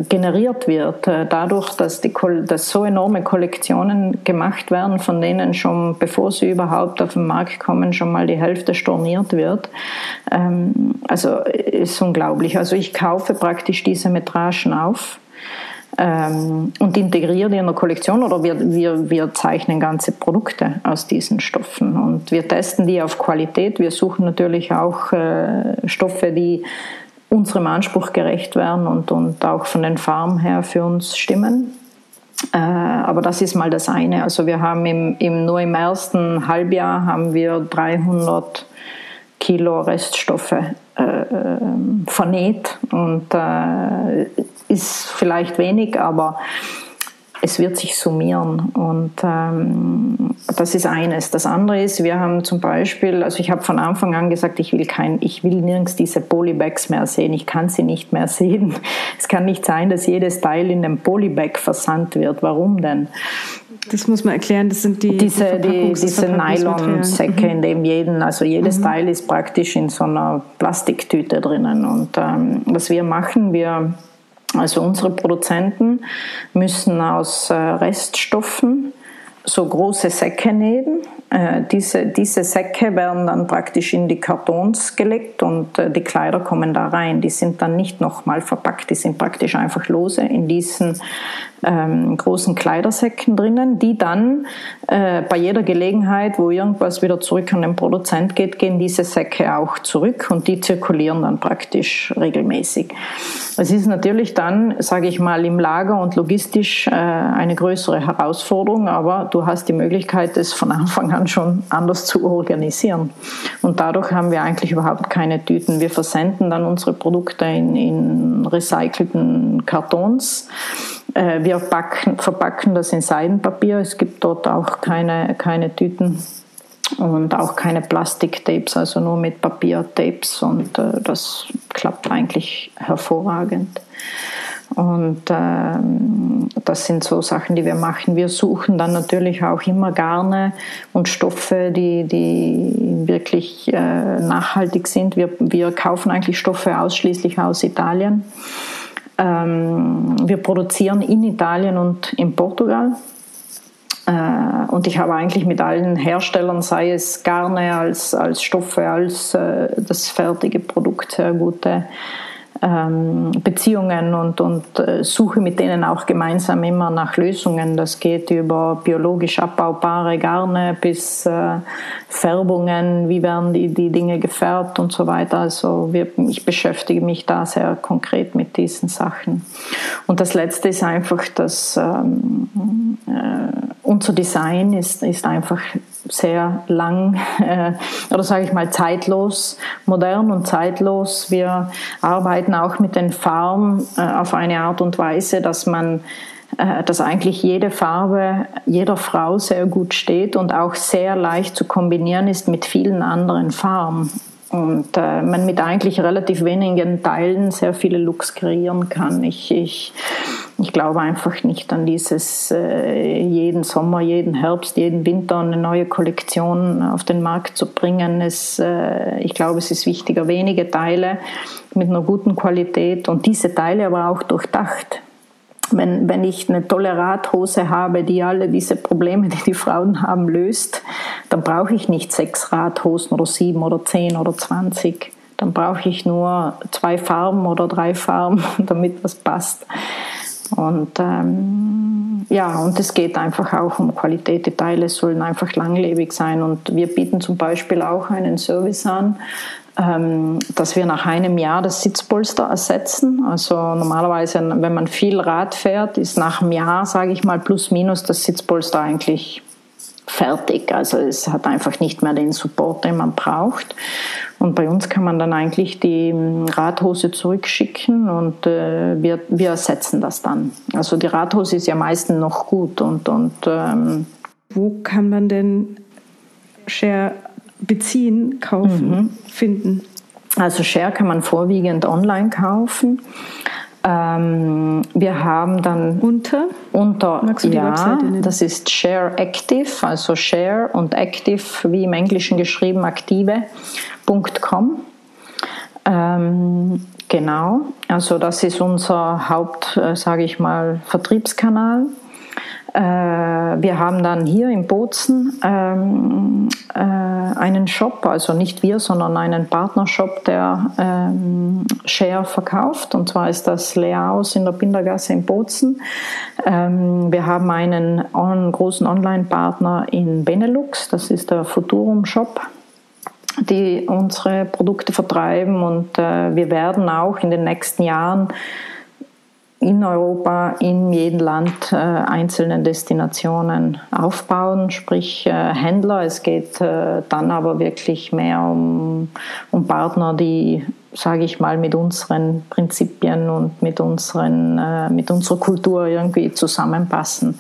generiert wird. Äh, dadurch, dass, die, dass so enorme Kollektionen gemacht werden, von denen schon, bevor sie überhaupt auf den Markt kommen, schon mal die Hälfte storniert wird. Ähm, also ist unglaublich. Also ich kaufe praktisch diese Metragen auf ähm, und integrieren die in der Kollektion oder wir, wir, wir zeichnen ganze Produkte aus diesen Stoffen und wir testen die auf Qualität. Wir suchen natürlich auch äh, Stoffe, die unserem Anspruch gerecht werden und, und auch von den Farben her für uns stimmen. Äh, aber das ist mal das eine. Also wir haben im, im, nur im ersten Halbjahr haben wir 300 Kilo Reststoffe äh, ähm, vernäht und äh, ist vielleicht wenig, aber es wird sich summieren und ähm, das ist eines. Das andere ist, wir haben zum Beispiel, also ich habe von Anfang an gesagt, ich will kein, ich will nirgends diese Polybags mehr sehen. Ich kann sie nicht mehr sehen. Es kann nicht sein, dass jedes Teil in einem Polybag versandt wird. Warum denn? Das muss man erklären, das sind die diese, die, diese Nylon-Säcke, mhm. in dem jeden, also jedes mhm. Teil ist praktisch in so einer Plastiktüte drinnen. Und ähm, was wir machen, wir also unsere Produzenten müssen aus äh, Reststoffen so große Säcke nähen. Äh, diese, diese Säcke werden dann praktisch in die Kartons gelegt und äh, die Kleider kommen da rein. Die sind dann nicht nochmal verpackt, die sind praktisch einfach lose in diesen ähm, großen Kleidersäcken drinnen, die dann äh, bei jeder Gelegenheit, wo irgendwas wieder zurück an den Produzent geht, gehen diese Säcke auch zurück und die zirkulieren dann praktisch regelmäßig. Es ist natürlich dann, sage ich mal, im Lager und logistisch äh, eine größere Herausforderung, aber du hast die Möglichkeit, es von Anfang an schon anders zu organisieren. Und dadurch haben wir eigentlich überhaupt keine Tüten. Wir versenden dann unsere Produkte in, in recycelten Kartons wir backen, verpacken das in Seidenpapier. Es gibt dort auch keine, keine Tüten und auch keine Plastiktapes, also nur mit Papiertapes und äh, das klappt eigentlich hervorragend. Und ähm, das sind so Sachen, die wir machen. Wir suchen dann natürlich auch immer Garne und Stoffe, die, die wirklich äh, nachhaltig sind. Wir, wir kaufen eigentlich Stoffe ausschließlich aus Italien. Ähm, wir produzieren in Italien und in Portugal. Äh, und ich habe eigentlich mit allen Herstellern, sei es Garne als, als Stoffe, als äh, das fertige Produkt, sehr gute ähm, Beziehungen und, und äh, suche mit denen auch gemeinsam immer nach Lösungen. Das geht über biologisch abbaubare Garne bis äh, Färbungen, wie werden die, die Dinge gefärbt und so weiter. Also wir, ich beschäftige mich da sehr konkret mit diesen Sachen. Und das Letzte ist einfach, dass ähm, äh, unser Design ist, ist einfach sehr lang äh, oder sage ich mal zeitlos, modern und zeitlos. Wir arbeiten auch mit den Farben äh, auf eine Art und Weise, dass man äh, dass eigentlich jede Farbe jeder Frau sehr gut steht und auch sehr leicht zu kombinieren ist mit vielen anderen Farben und äh, man mit eigentlich relativ wenigen Teilen sehr viele Looks kreieren kann. Ich, ich, ich glaube einfach nicht an dieses äh, jeden Sommer, jeden Herbst, jeden Winter eine neue Kollektion auf den Markt zu bringen. Es, äh, ich glaube, es ist wichtiger, wenige Teile mit einer guten Qualität und diese Teile aber auch durchdacht wenn, wenn ich eine tolle Radhose habe, die alle diese Probleme, die die Frauen haben, löst, dann brauche ich nicht sechs Radhosen oder sieben oder zehn oder zwanzig. Dann brauche ich nur zwei Farben oder drei Farben, damit das passt. Und ähm, ja, und es geht einfach auch um Qualität. Die Teile sollen einfach langlebig sein. Und wir bieten zum Beispiel auch einen Service an, ähm, dass wir nach einem Jahr das Sitzpolster ersetzen. Also normalerweise, wenn man viel Rad fährt, ist nach einem Jahr, sage ich mal, plus minus das Sitzpolster eigentlich fertig. Also es hat einfach nicht mehr den Support, den man braucht. Und bei uns kann man dann eigentlich die ähm, Radhose zurückschicken und äh, wir, wir ersetzen das dann. Also die Radhose ist ja meistens noch gut und, und ähm, wo kann man denn Share beziehen, kaufen, mhm. finden? Also Share kann man vorwiegend online kaufen. Ähm, wir haben dann unter unter ja, das ist Share Active, also Share und Active wie im Englischen geschrieben aktive.com. Ähm, genau, also das ist unser Haupt, äh, sage ich mal, Vertriebskanal. Äh, wir haben dann hier in Bozen ähm, äh, einen Shop, also nicht wir, sondern einen Partnershop, der ähm, Share verkauft. Und zwar ist das Leaus in der Bindergasse in Bozen. Ähm, wir haben einen on, großen Online-Partner in Benelux, das ist der Futurum Shop die unsere Produkte vertreiben und äh, wir werden auch in den nächsten Jahren in Europa in jedem Land äh, einzelne Destinationen aufbauen, sprich äh, Händler. Es geht äh, dann aber wirklich mehr um, um Partner, die, sage ich mal, mit unseren Prinzipien und mit, unseren, äh, mit unserer Kultur irgendwie zusammenpassen.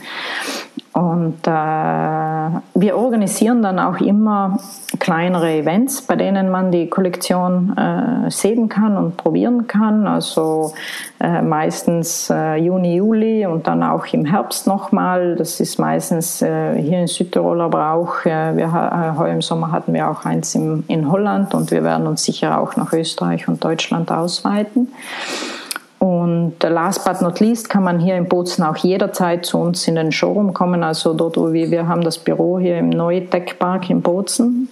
Und äh, wir organisieren dann auch immer kleinere Events, bei denen man die Kollektion äh, sehen kann und probieren kann. Also äh, meistens äh, Juni, Juli und dann auch im Herbst nochmal. Das ist meistens äh, hier in Südtirol, aber auch äh, wir, heuer im Sommer hatten wir auch eins im, in Holland und wir werden uns sicher auch nach Österreich und Deutschland ausweiten. Und last but not least kann man hier in Bozen auch jederzeit zu uns in den Showroom kommen. Also dort, wo wir, wir haben das Büro hier im Neue Park in Bozen.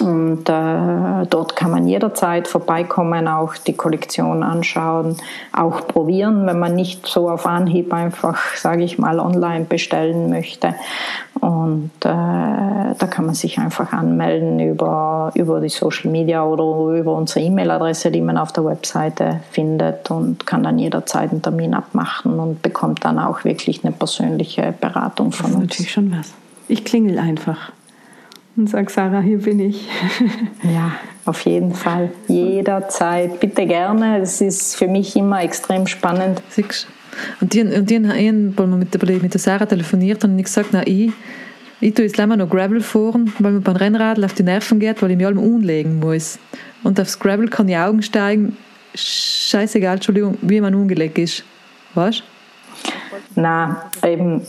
Und äh, dort kann man jederzeit vorbeikommen, auch die Kollektion anschauen, auch probieren, wenn man nicht so auf Anhieb einfach, sage ich mal, online bestellen möchte. Und äh, da kann man sich einfach anmelden über, über die Social Media oder über unsere E-Mail-Adresse, die man auf der Webseite findet und kann dann jederzeit einen Termin abmachen und bekommt dann auch wirklich eine persönliche Beratung von uns. Das ist natürlich schon was. Ich klingel einfach und sage, Sarah, hier bin ich. ja, auf jeden Fall. Jederzeit. Bitte gerne. Es ist für mich immer extrem spannend. Und die, und die haben mit der, mit der Sarah telefoniert und ich gesagt, na, ich, ich tue jetzt immer noch Gravel fahren, weil mir beim Rennrad auf die Nerven geht, weil ich mir allem umlegen muss. Und aufs Gravel kann ich Augen steigen. Scheißegal, Entschuldigung, wie man umgelegt ist. Weißt du? Na, eben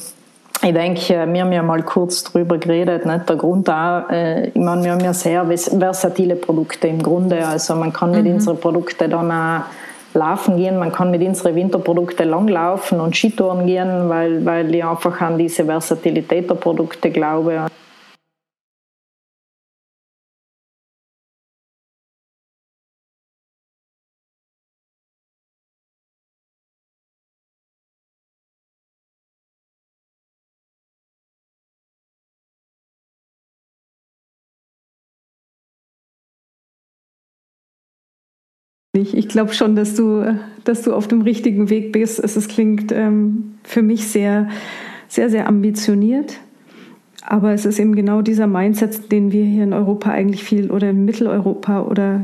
ich denke, wir haben ja mal kurz drüber geredet. Nicht? Der Grund auch, äh, ich meine, wir haben ja sehr versatile Produkte im Grunde. Also man kann mit mhm. unseren Produkten dann auch laufen gehen, man kann mit unseren Winterprodukten langlaufen und Skitouren gehen, weil, weil ich einfach an diese Versatilität der Produkte glaube. Ich glaube schon, dass du, dass du auf dem richtigen Weg bist. Es, es klingt ähm, für mich sehr, sehr, sehr ambitioniert. Aber es ist eben genau dieser Mindset, den wir hier in Europa eigentlich viel oder in Mitteleuropa oder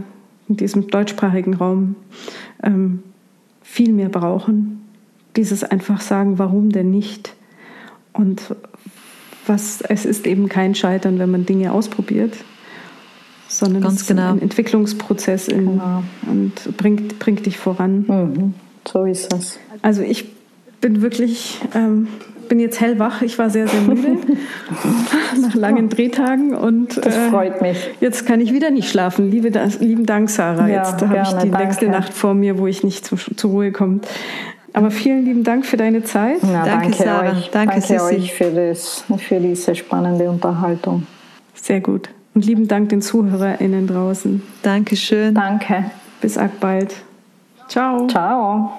in diesem deutschsprachigen Raum ähm, viel mehr brauchen. Dieses einfach sagen, warum denn nicht? Und was, es ist eben kein Scheitern, wenn man Dinge ausprobiert, sondern Ganz es ist genau. ein Entwicklungsprozess in, Genau. und bringt, bringt dich voran. Mhm. So ist es. Also ich bin wirklich, ähm, bin jetzt hellwach. Ich war sehr, sehr müde nach langen Drehtagen und Das äh, freut mich. jetzt kann ich wieder nicht schlafen. Liebe, lieben Dank, Sarah. Ja, jetzt habe ich die nächste danke. Nacht vor mir, wo ich nicht zu, zur Ruhe komme. Aber vielen lieben Dank für deine Zeit. Ja, Danke, danke, Sarah. euch. Danke, Sissi. euch für, das, für diese spannende Unterhaltung. Sehr gut. Und lieben Dank den ZuhörerInnen draußen. Dankeschön. Danke. Bis bald. Ciao. Ciao.